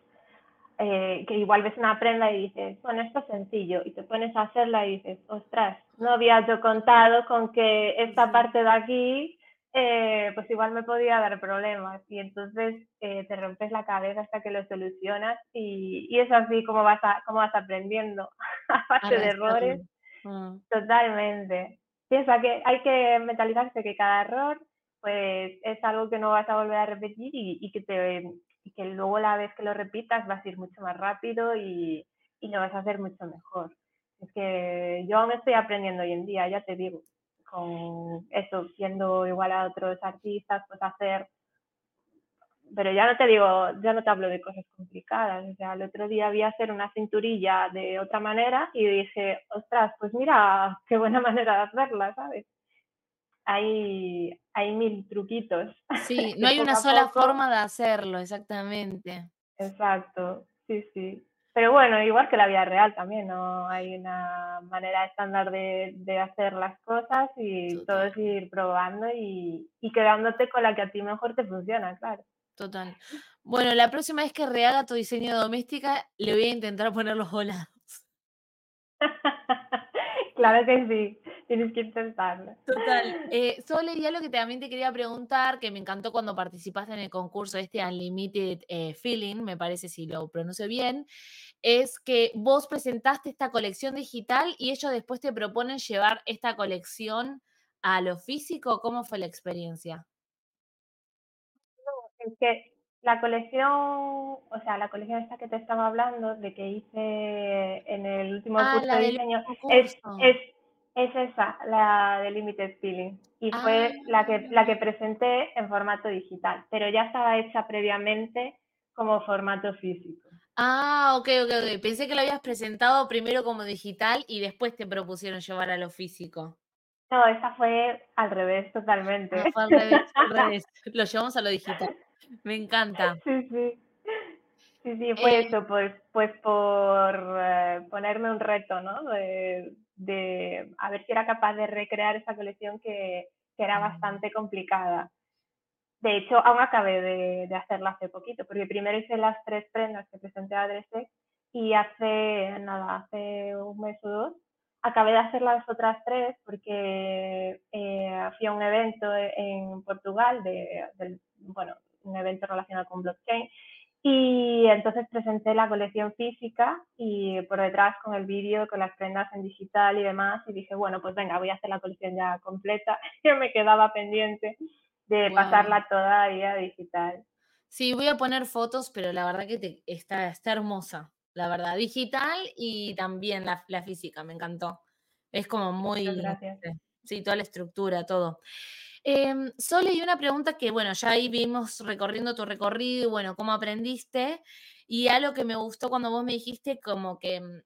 eh, que igual ves una prenda y dices, bueno, esto es sencillo, y te pones a hacerla y dices, ostras, no había yo contado con que esta parte de aquí eh, pues igual me podía dar problemas y entonces eh, te rompes la cabeza hasta que lo solucionas y, y es así como vas, a, como vas aprendiendo <laughs> a base de errores. Mm. Totalmente. Piensa que hay que mentalizarse que cada error pues es algo que no vas a volver a repetir y, y que, te, y que luego la vez que lo repitas vas a ir mucho más rápido y, y lo vas a hacer mucho mejor. Es que yo aún estoy aprendiendo hoy en día, ya te digo con eso, siendo igual a otros artistas, pues hacer, pero ya no te digo, ya no te hablo de cosas complicadas, o sea, el otro día vi hacer una cinturilla de otra manera y dije, ostras, pues mira, qué buena <laughs> manera de hacerla, ¿sabes? Hay, hay mil truquitos. Sí, <laughs> no hay una sola forma de hacerlo, exactamente. Exacto, sí, sí. Pero bueno, igual que la vida real también, no hay una manera estándar de, de hacer las cosas y todo es ir probando y, y, quedándote con la que a ti mejor te funciona, claro. Total. Bueno, la próxima vez que rehaga tu diseño doméstica, le voy a intentar poner los volados. <laughs> claro que sí, <laughs> tienes que intentarlo. Total. Eh, Sole, ya lo que también te quería preguntar, que me encantó cuando participaste en el concurso este Unlimited eh, Feeling, me parece si lo pronuncio bien, es que vos presentaste esta colección digital y ellos después te proponen llevar esta colección a lo físico. ¿Cómo fue la experiencia? es que la colección, o sea, la colección esta que te estaba hablando, de que hice en el último ah, curso de diseño, es, es, es, esa, la de Limited Feeling. Y fue la que, la que ah. presenté en formato digital, pero ya estaba hecha previamente como formato físico. Ah, ok, ok, ok. Pensé que lo habías presentado primero como digital y después te propusieron llevar a lo físico. No, esa fue al revés totalmente. Ah, fue al revés, al <laughs> revés. Lo llevamos a lo digital. Me encanta. Sí, sí. Sí, sí, fue eh eso, pues, pues por eh, ponerme un reto, ¿no? De, de, a ver si era capaz de recrear esa colección que, que era bastante complicada. De hecho, aún acabé de, de, hacerla hace poquito, porque primero hice las tres prendas que presenté a Dressex y hace, nada, hace un mes o dos, acabé de hacer las otras tres porque eh, fui a un evento en Portugal, de, bueno, un evento relacionado con blockchain, y entonces presenté la colección física y por detrás con el vídeo, con las prendas en digital y demás, y dije, bueno, pues venga, voy a hacer la colección ya completa, <laughs> que me quedaba pendiente de pasarla toda ahí a digital. Sí, voy a poner fotos, pero la verdad que te, está, está hermosa, la verdad, digital y también la, la física, me encantó. Es como muy... Gracias. Sí, toda la estructura, todo. Eh, Sole, y una pregunta que, bueno, ya ahí vimos recorriendo tu recorrido y, bueno, cómo aprendiste. Y algo que me gustó cuando vos me dijiste, como que mm,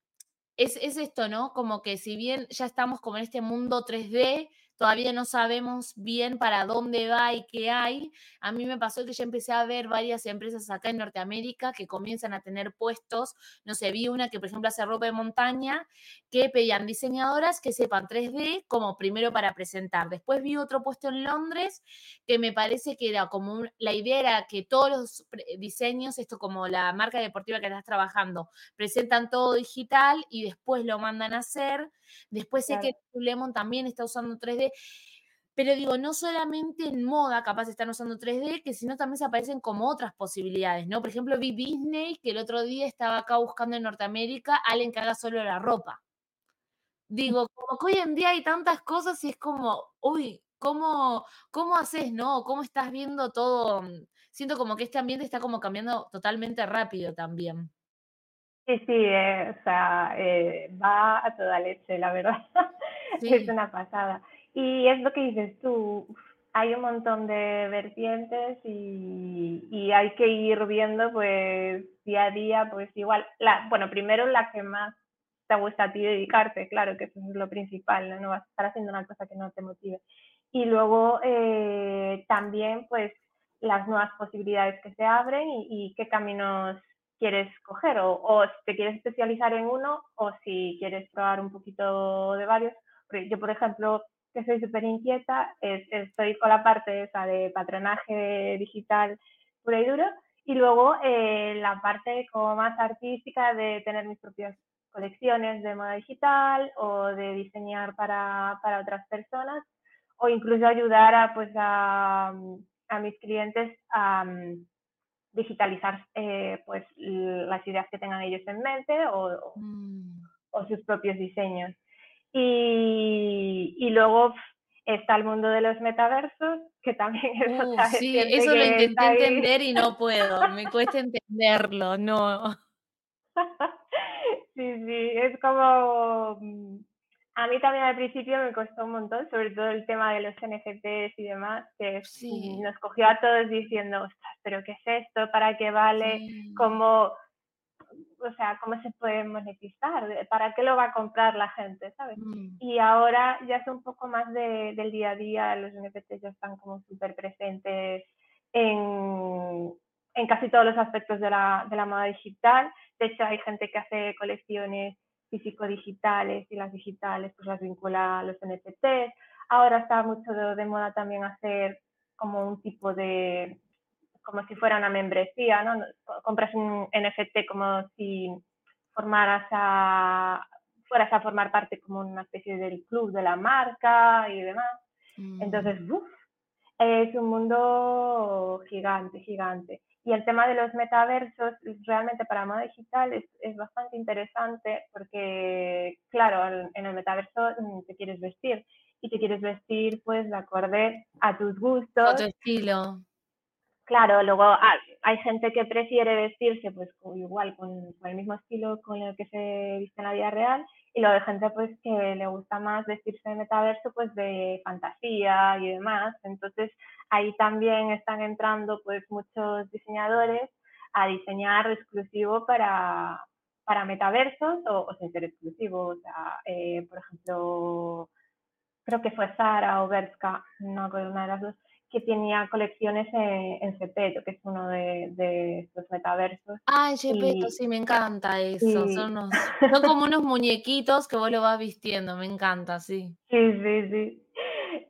es, es esto, ¿no? Como que si bien ya estamos como en este mundo 3D, todavía no sabemos bien para dónde va y qué hay. A mí me pasó que ya empecé a ver varias empresas acá en Norteamérica que comienzan a tener puestos, no sé, vi una que por ejemplo hace ropa de montaña, que pedían diseñadoras que sepan 3D como primero para presentar. Después vi otro puesto en Londres que me parece que era como la idea era que todos los diseños, esto como la marca deportiva que estás trabajando, presentan todo digital y después lo mandan a hacer. Después sé que Lemon también está usando 3D. Pero digo, no solamente en moda capaz están usando 3D, que sino también se aparecen como otras posibilidades, ¿no? Por ejemplo, vi Disney que el otro día estaba acá buscando en Norteamérica alguien que haga solo la ropa. Digo, como que hoy en día hay tantas cosas y es como, uy, ¿cómo, cómo haces, no? ¿Cómo estás viendo todo? Siento como que este ambiente está como cambiando totalmente rápido también. Sí, sí, eh, o sea, eh, va a toda leche, la verdad. <laughs> Es una pasada. Y es lo que dices tú, hay un montón de vertientes y, y hay que ir viendo pues día a día, pues igual, la, bueno, primero la que más te gusta a ti dedicarte, claro, que eso es lo principal, no, no vas a estar haciendo una cosa que no te motive. Y luego eh, también pues las nuevas posibilidades que se abren y, y qué caminos quieres coger o, o si te quieres especializar en uno o si quieres probar un poquito de varios. Yo, por ejemplo, que soy súper inquieta, es, estoy con la parte esa de patronaje digital pura y duro y luego eh, la parte como más artística de tener mis propias colecciones de moda digital o de diseñar para, para otras personas o incluso ayudar a, pues, a, a mis clientes a um, digitalizar eh, pues, las ideas que tengan ellos en mente o, mm. o sus propios diseños. Y, y, luego está el mundo de los metaversos, que también <laughs> es uh, otra Sí, eso lo intenté entender y no puedo, me cuesta entenderlo, no. <laughs> sí, sí, es como mm, a mí también al principio me costó un montón, sobre todo el tema de los NFTs y demás, que sí. nos cogió a todos diciendo, ostras, pero ¿qué es esto? ¿Para qué vale? Sí. ¿Cómo, o sea, cómo se puede monetizar? ¿Para qué lo va a comprar la gente? ¿sabes? Mm. Y ahora ya es un poco más de, del día a día, los NFTs ya están como súper presentes en, en casi todos los aspectos de la, de la moda digital. De hecho, hay gente que hace colecciones físico-digitales y las digitales pues las vincula a los NFTs. Ahora está mucho de, de, moda también hacer como un tipo de, como si fuera una membresía, ¿no? Compras un NFT como si formaras a, fueras a formar parte como una especie del club de la marca y demás. Mm. Entonces, uf, es un mundo gigante, gigante. Y el tema de los metaversos, realmente para moda digital es, es bastante interesante porque, claro, en el metaverso mm, te quieres vestir y te quieres vestir pues de acorde a tus gustos. A tu estilo. Claro, luego hay, hay gente que prefiere vestirse pues igual, con, con, el mismo estilo con el que se viste en la vida real y luego hay gente pues que le gusta más vestirse de metaverso pues de fantasía y demás. Entonces ahí también están entrando pues muchos diseñadores a diseñar exclusivo para, para metaversos o, ser exclusivo. O sea, eh, por ejemplo, creo que fue Sara o Berska, no una de las dos, que tenía colecciones en, en Cepeto, que es uno de, de estos metaversos. Ah, Cepeto, sí, me encanta eso. Sí. Son, unos, <laughs> son como unos muñequitos que vos lo vas vistiendo, me encanta, sí. Sí, sí, sí.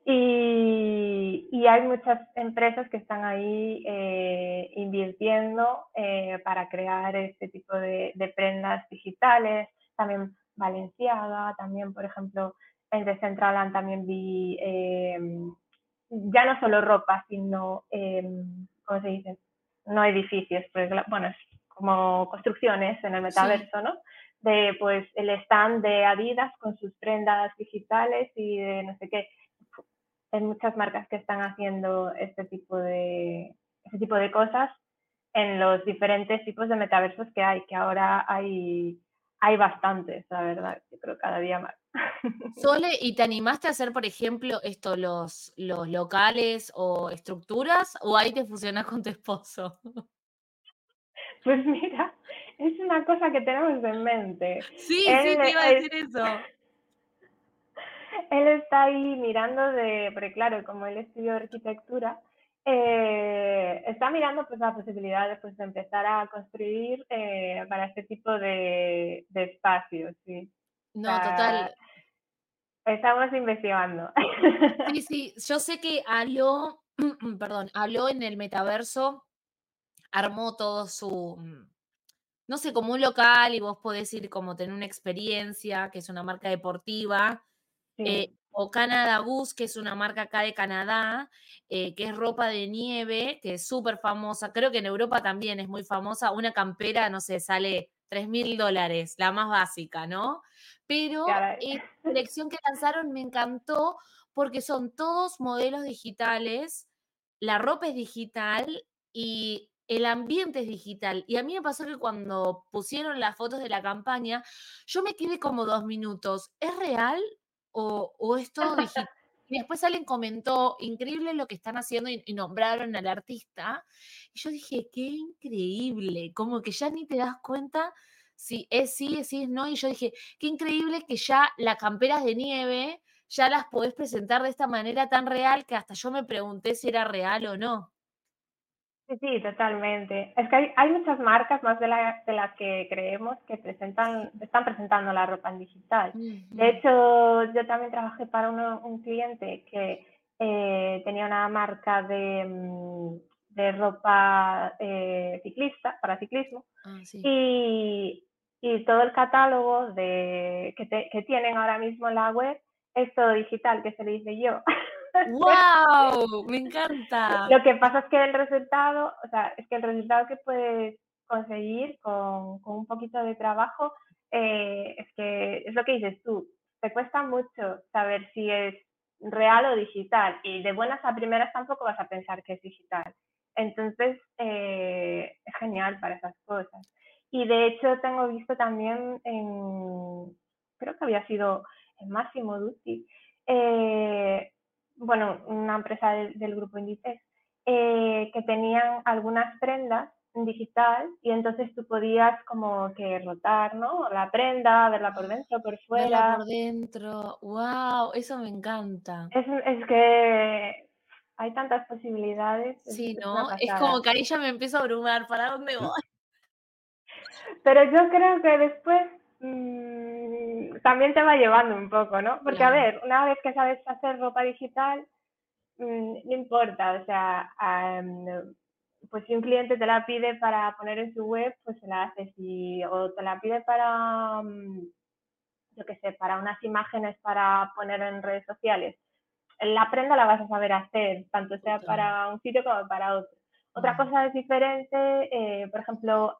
Y, y, hay muchas empresas que están ahí eh, invirtiendo eh, para crear este tipo de, de, prendas digitales, también Valenciaga, también, por ejemplo, en Decentraland también vi eh, ya no solo ropa, sino, ¿cómo se dice? No edificios, pues, bueno, como construcciones en el metaverso, sí. ¿no? De, pues, el stand de Adidas con sus prendas digitales y de no sé qué hay muchas marcas que están haciendo este tipo de, este tipo de cosas en los diferentes tipos de metaversos que hay, que ahora hay, hay bastantes, la verdad, yo creo cada día más. Sole, ¿y te animaste a hacer, por ejemplo, esto, los, los locales o estructuras, o ahí te fusionas con tu esposo? <laughs> Pues mira, es una cosa que tenemos en mente. Sí, Él, sí, te iba a decir eso <laughs> él está ahí mirando de, porque claro, como él estudió arquitectura, eh, está mirando pues la posibilidad de, pues, de empezar a construir eh, para este tipo de, de espacios, sí. No, total. Estamos investigando. Sí, sí, yo sé que Aló, <clears throat> perdón, Aló en el metaverso armó todo su, mm, no sé, como un local y vos podés ir como tener una experiencia, que es una marca deportiva, sí. eh, o Canada Goose, que es una marca acá de Canadá, eh, que es ropa de nieve, que es súper famosa. Creo que en Europa también es muy famosa. Una campera, no sé, sale 3 mil dólares, la más básica, ¿no? Pero <laughs> la colección que lanzaron me encantó porque son todos modelos digitales, la ropa es digital y el ambiente es digital. Y a mí me pasó que cuando pusieron las fotos de la campaña, yo me quedé como dos minutos. ¿Es real o, o es todo <laughs> digital? Y después alguien comentó, increíble lo que están haciendo y, nombraron al artista. Y yo dije, qué increíble, como que ya ni te das cuenta si es sí, si es no. Y yo dije, qué increíble que ya las camperas de nieve ya las podés presentar de esta manera tan real que hasta yo me pregunté si era real o no. Sí, sí, totalmente. Es que hay, muchas marcas más de, la, de, las que creemos que presentan, están presentando la ropa en digital. De hecho, yo también trabajé para un cliente que eh, tenía una marca de, mm, de ropa eh, ciclista, para ciclismo, ah, y, y, todo el catálogo de, que, que tienen ahora mismo en la web es todo digital, que se le dice yo. <laughs> ¡Wow! Me encanta. Lo que pasa es que el resultado, o sea, es que el resultado que puedes conseguir con, un poquito de trabajo eh, es que es lo que dices tú, te cuesta mucho saber si es real o digital y de buenas a primeras tampoco vas a pensar que es digital. Entonces, eh, es genial para esas cosas. Y de hecho tengo visto también en, creo que había sido en Máximo Dutti, eh, bueno, una empresa del, grupo Inditex, eh, que tenían algunas prendas en digital y entonces tú podías como que rotar, ¿no? La prenda, verla por dentro, por fuera. Verla por dentro, wow, eso me encanta. Es, es que hay tantas posibilidades. Sí, ¿no? Es como que ahí ya me empiezo a abrumar, ¿para dónde voy? <laughs> Pero yo creo que después Mm, también te va llevando un poco, ¿no? Porque, a ver, una vez que sabes hacer ropa digital, mm, no importa, o sea, pues si un cliente te la pide para poner en su web, pues se la haces, y, o te la pide para, mm, yo qué sé, para unas imágenes para poner en redes sociales, la prenda la vas a saber hacer, tanto sea para un sitio como para otro. Otra cosa es diferente, eh, por ejemplo,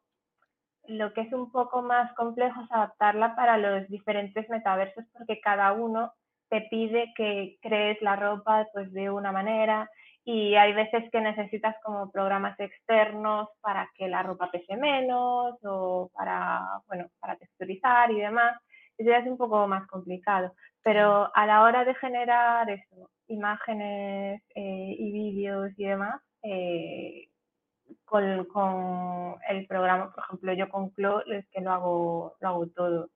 lo que es un poco más complejo es adaptarla para los diferentes metaversos porque cada uno te pide que crees la ropa pues de una manera y hay veces que necesitas como programas externos para que la ropa pese menos o para, bueno, para texturizar y demás. Eso ya es un poco más complicado, pero a la hora de generar eso, imágenes eh, y vídeos y demás, eh, con, el programa, por ejemplo, yo con Clo es que lo hago, lo hago todo.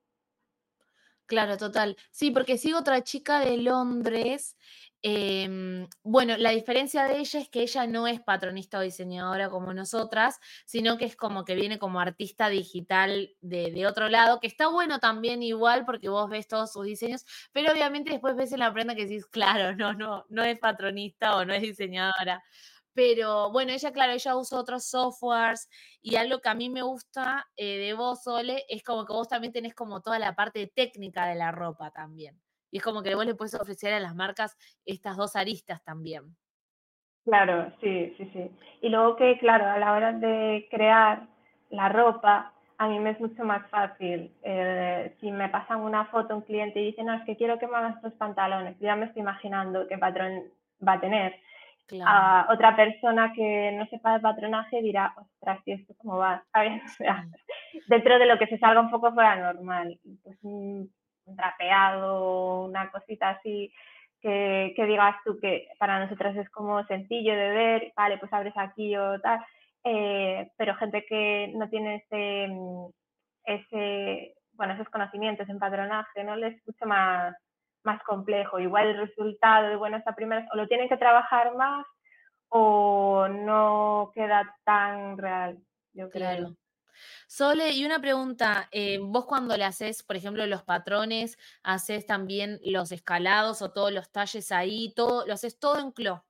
Claro, total. Sí, porque sigo otra chica de Londres. Em, bueno, la diferencia de ella es que ella no es patronista o diseñadora como nosotras, sino que es como que viene como artista digital de, de, otro lado, que está bueno también igual porque vos ves todos sus diseños, pero obviamente después ves en la prenda que decís, claro, no, no, no es patronista o no es diseñadora. Pero bueno, ella, claro, ella usa otros softwares y algo que a mí me gusta eh, de vos, Sole, es como que vos también tenés como toda la parte técnica de la ropa también. Y es como que vos le puedes ofrecer a las marcas estas dos aristas también. Claro, sí, sí, sí. Y luego que, claro, a la hora de crear la ropa, a mí me es mucho más fácil. Eh, si me pasan una foto un cliente y dice, no, es que quiero que me hagas estos pantalones, ya me estoy imaginando qué patrón va a tener a otra persona que no sepa de patronaje dirá, ostras, ¿y esto cómo va? <laughs> dentro de lo que se salga un poco fuera normal. Pues un, trapeado, una cosita así que, que, digas tú que para nosotros es como sencillo de ver, vale, pues abres aquí o tal, eh, pero gente que no tiene ese, ese, bueno, esos conocimientos en patronaje, ¿no? Les escucha más, más complejo. Igual el resultado de buenas a primeras o lo tienen que trabajar más o no queda tan real, yo creo. Sole, y una pregunta, eh, vos cuando le haces, por ejemplo, los patrones, haces también los escalados o todos los talles ahí, todo, lo haces todo en CLO.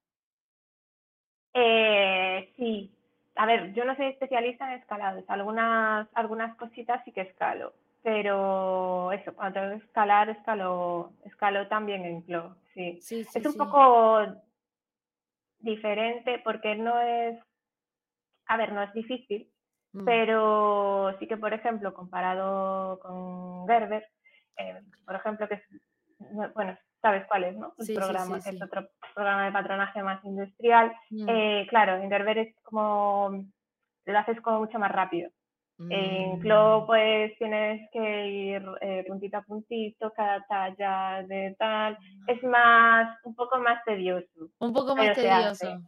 Eh, sí, a ver, yo no soy especialista en escalados, algunas, algunas cositas sí que escalo, pero eso, cuando tengo que escalar, escalo, escalo también en Clo, sí. Sí, sí, Es un sí. poco diferente porque no es, a ver, no es difícil, Mm, pero sí que, por ejemplo, comparado con Gerber, eh, por ejemplo, que es, no- bueno, sabes cuál es, ¿no? El programa, es otro programa de patronaje más industrial. Mm, Eh, claro, en Gerber es como, lo haces como mucho más rápido. En Clo, mm. pues tienes que ir eh, puntito a puntito, cada talla de tal. Es más, un poco más tedioso, Un poco más tedioso.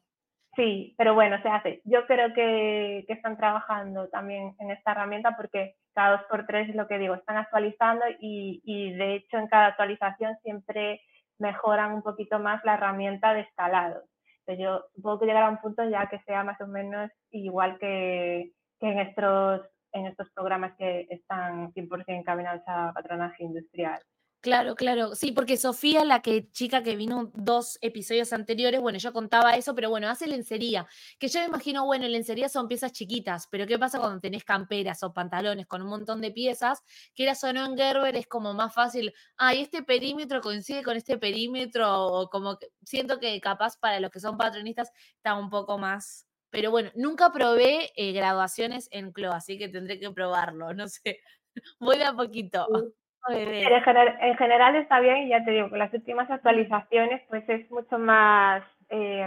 Sí, pero bueno, se hace. Yo creo que, que están trabajando también en esta herramienta porque cada dos por tres es lo que digo, están actualizando y, y de hecho en cada actualización siempre mejoran un poquito más la herramienta de escalado. Entonces yo supongo que llegará a un punto ya que sea más o menos igual que, que en, estos, en estos programas que están 100% encaminados a patronaje industrial. Claro, claro. Sí, porque Sofía, la que chica que vino dos episodios anteriores, bueno, yo contaba eso, pero bueno, hace lencería. Que yo me imagino, bueno, lencería son piezas chiquitas, pero ¿qué pasa cuando tenés camperas o pantalones con un montón de piezas? Que era o Gerber es como más fácil, ay, este perímetro coincide con este perímetro, o como siento que capaz para los que son patronistas está un poco más. Pero bueno, nunca probé eh, graduaciones en CLO, así que tendré que probarlo, no sé. <laughs> Voy de a poquito. Sí. <laughs> Pero en, gener- en general está bien ya te digo, con las últimas actualizaciones pues es mucho más, eh,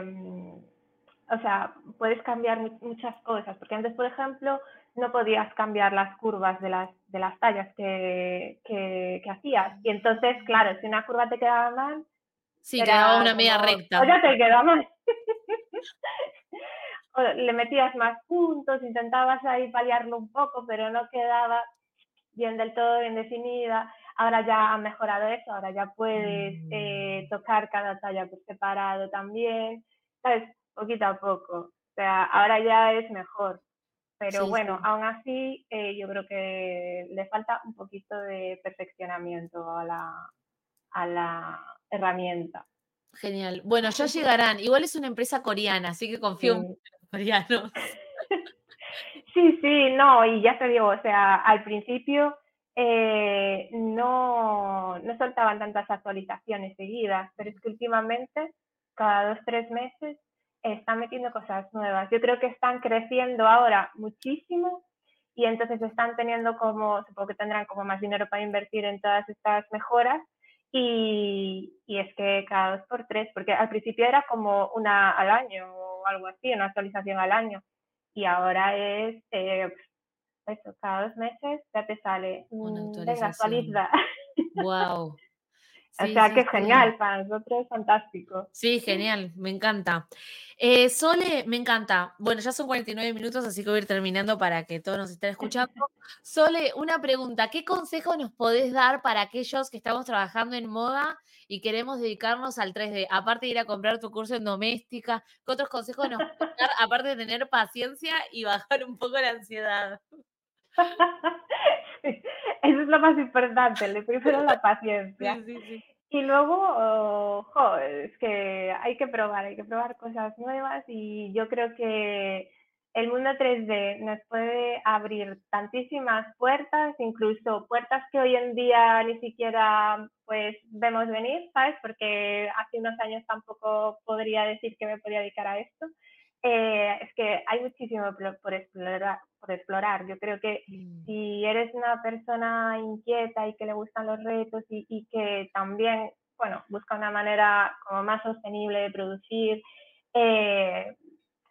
o sea, puedes cambiar mu- muchas cosas, porque antes, por ejemplo, no podías cambiar las curvas de las, de las tallas que, que, que hacías. Y entonces, claro, si una curva te quedaba mal, Sí, quedaba una media recta. O ya te queda mal. <laughs> Le metías más puntos, intentabas ahí paliarlo un poco, pero no quedaba bien del todo bien definida. Ahora ya han mejorado eso, ahora ya puedes eh, tocar cada talla por separado también, ¿sabes? Poquito a poco. O sea, ahora ya es mejor. Pero Sí, bueno, sí. aún así eh, yo creo que le falta un poquito de perfeccionamiento a la, a la herramienta. Genial. Bueno, ya llegarán. Igual es una empresa coreana, así que confío Sí. Coreanos. <laughs> Sí, sí, no, y ya te digo, o sea, al principio eh, no, no soltaban tantas actualizaciones seguidas, pero es que últimamente, cada dos, tres meses, están metiendo cosas nuevas. Yo creo que están creciendo ahora muchísimo y entonces están teniendo como, supongo que tendrán como más dinero para invertir en todas estas mejoras y, y es que cada dos por tres, porque al principio era como una al año o algo así, una actualización al año y ahora es eh, eso, cada dos meses ya te sale, Una venga, actualización. actualiza. <laughs> Wow. O sea sí, que es sí. genial, para nosotros es fantástico. Sí, genial, me encanta. Eh, Sole, me encanta. Bueno, ya son 49 minutos, así que voy a ir terminando para que todos nos estén escuchando. <laughs> Sole, una pregunta. ¿Qué consejo nos podés dar para aquellos que estamos trabajando en moda y queremos dedicarnos al 3D? Aparte de ir a comprar tu curso en doméstica, ¿qué otros consejos nos podés dar? Aparte de tener paciencia y bajar un poco la ansiedad. <laughs> Eso es lo más importante, le primero la paciencia. Sí, sí, sí. Y luego, oh, jo, es que hay que probar, hay que probar cosas nuevas y yo creo que el mundo 3D nos puede abrir tantísimas puertas, incluso puertas que hoy en día ni siquiera pues vemos venir, ¿sabes? Porque hace unos años tampoco podría decir que me podía dedicar a esto. Eh, es que hay muchísimo por, por explorar, por explorar. Yo creo que Mm. si eres una persona inquieta y que le gustan los retos y, y que también, bueno, busca una manera como más sostenible de producir, eh,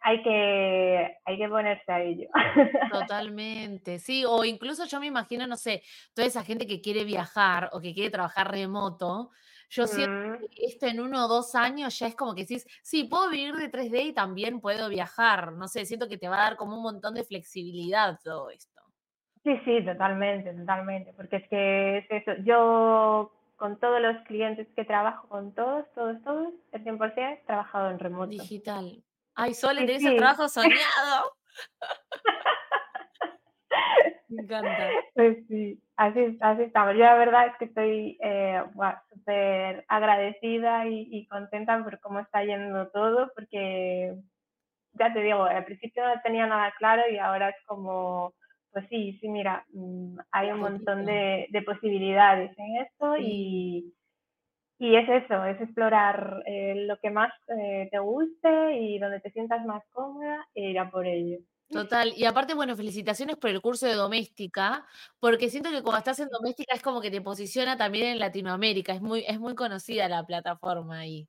hay, que, hay que ponerse a ello. <laughs> Totalmente, sí, o incluso yo me imagino, no sé, toda esa gente que quiere viajar o que quiere trabajar remoto, yo siento Mm, que esto en uno o dos años ya es como que decís, sí, puedo vivir de 3D y también puedo viajar, no sé, siento que te va a dar como un montón de flexibilidad todo esto. Sí, sí, totalmente, totalmente, porque es que es eso. Yo con todos los clientes que trabajo, con todos, todos, todos, el 100% he trabajado en remoto. Digital. Ay, Sole, Sí, tenés el trabajo soñado. <laughs> <laughs> <laughs> Me encanta. Pues sí, así, así estamos. Yo la verdad es que estoy eh, súper agradecida y, y contenta por cómo está yendo todo, porque ya te digo, al principio no tenía nada claro y ahora es como, pues sí, sí, mira, mm, hay un montón de, posibilidades en esto y, y es eso, es explorar eh, lo que más eh, te guste y donde te sientas más cómoda e ir a por ello. Total, y aparte, bueno, felicitaciones por el curso de doméstica, porque siento que cuando estás en doméstica es como que te posiciona también en Latinoamérica, es muy, es muy conocida la plataforma ahí.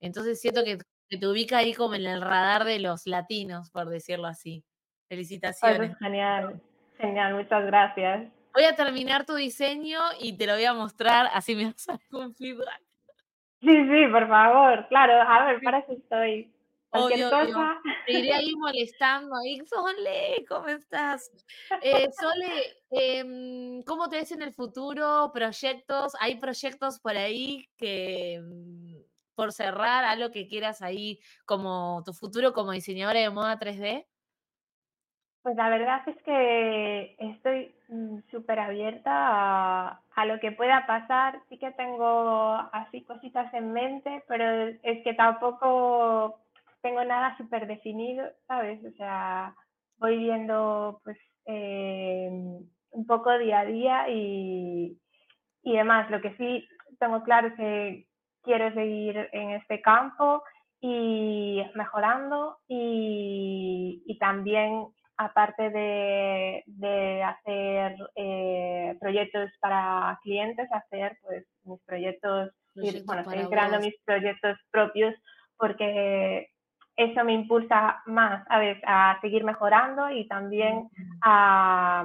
Entonces siento que, te ubica ahí como en el radar de los latinos, por decirlo así. Felicitaciones. genial, genial, muchas gracias. Voy a terminar tu diseño y te lo voy a mostrar, así me das algún feedback. Sí, sí, por favor, claro, a ver, para eso estoy. Cualquier cosa. Te iré ahí <laughs> molestando, ahí, Sole, ¿cómo estás? Eh, Sole, em, ¿cómo te ves en el futuro? ¿Proyectos? ¿Hay proyectos por ahí que, mm, por cerrar, algo que quieras ahí como tu futuro como diseñadora de moda 3D? Pues la verdad es que estoy mm, súper abierta a, a, lo que pueda pasar. Sí que tengo así cositas en mente, pero es que tampoco tengo nada súper definido, ¿sabes? O sea, voy viendo pues eh, un poco día a día y, y demás. Lo que sí tengo claro es que quiero seguir en este campo y mejorando y, y también aparte de, de hacer eh, proyectos para clientes, hacer pues mis proyectos, bueno, estoy creando mis proyectos propios porque eso me impulsa más a, ver, a seguir mejorando y también a,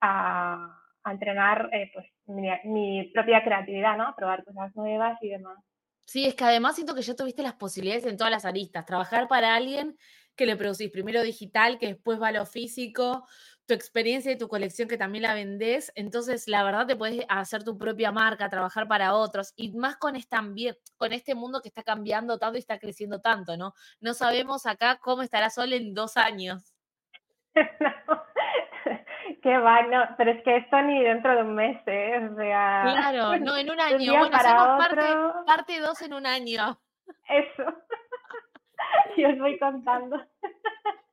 a, entrenar eh, pues, mi, propia creatividad, ¿no? probar cosas nuevas y demás. Sí, es que además siento que ya tuviste las posibilidades en todas las aristas. Trabajar para alguien que le producís primero digital, que después va a lo físico, tu experiencia y tu colección que también la vendés. Entonces, la verdad, te puedes hacer tu propia marca, trabajar para otros y más con, con este mundo que está cambiando tanto y está creciendo tanto, ¿no? No sabemos acá cómo estará Sol en dos años. <laughs> Qué va, pero es que esto ni dentro de un mes, ¿eh? O sea, claro, <laughs> no, en un año. Bueno, hacemos parte, parte dos en un año. Eso. <laughs> Yo os voy contando.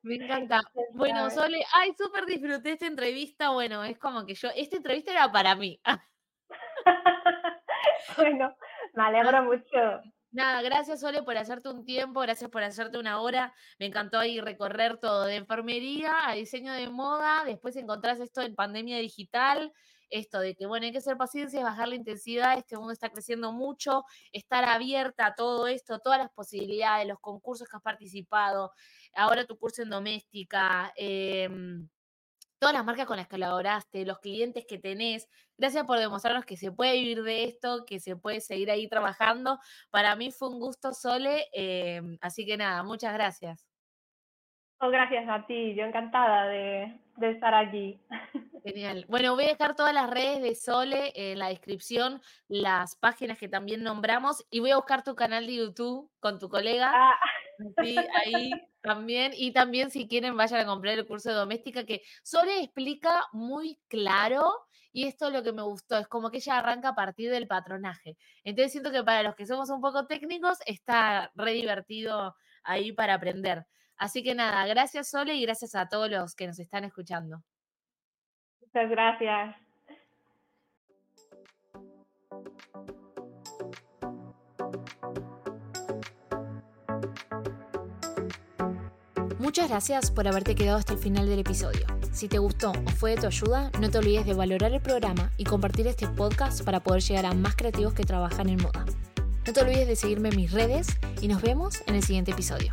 Me encanta. Bueno, Sole, ay, súper disfruté esta entrevista. Bueno, es como que yo, esta entrevista era para mí. <laughs> bueno, me <laughs> alegro mucho. Nada, gracias Sole por hacerte un tiempo, gracias por hacerte una hora. Me encantó ahí recorrer todo, de enfermería a diseño de moda, después encontrás esto en pandemia digital, esto de que, bueno, hay que ser pacientes, bajar la intensidad, este mundo está creciendo mucho, estar abierta a todo esto, todas las posibilidades, los concursos que has participado, ahora tu curso en doméstica, em, todas las marcas con las que colaboraste, los clientes que tenés. Gracias por demostrarnos que se puede vivir de esto, que se puede seguir ahí trabajando. Para mí fue un gusto, Sole. Em, así que nada, muchas gracias. Oh, gracias a ti, yo encantada de, de estar allí. <laughs> Genial. Bueno, voy a dejar todas las redes de Sole en la descripción, las páginas que también nombramos y voy a buscar tu canal de YouTube con tu colega. Ah. Sí, ahí también. Y también si quieren vayan a comprar el curso de doméstica que Sole explica muy claro y esto es lo que me gustó, es como que ella arranca a partir del patronaje. Entonces siento que para los que somos un poco técnicos está re divertido ahí para aprender. Así que nada, gracias Sole y gracias a todos los que nos están escuchando. Muchas gracias. Muchas gracias por haberte quedado hasta el final del episodio. Si te gustó o fue de tu ayuda, no te olvides de valorar el programa y compartir este podcast para poder llegar a más creativos que trabajan en moda. No te olvides de seguirme en mis redes y nos vemos en el siguiente episodio.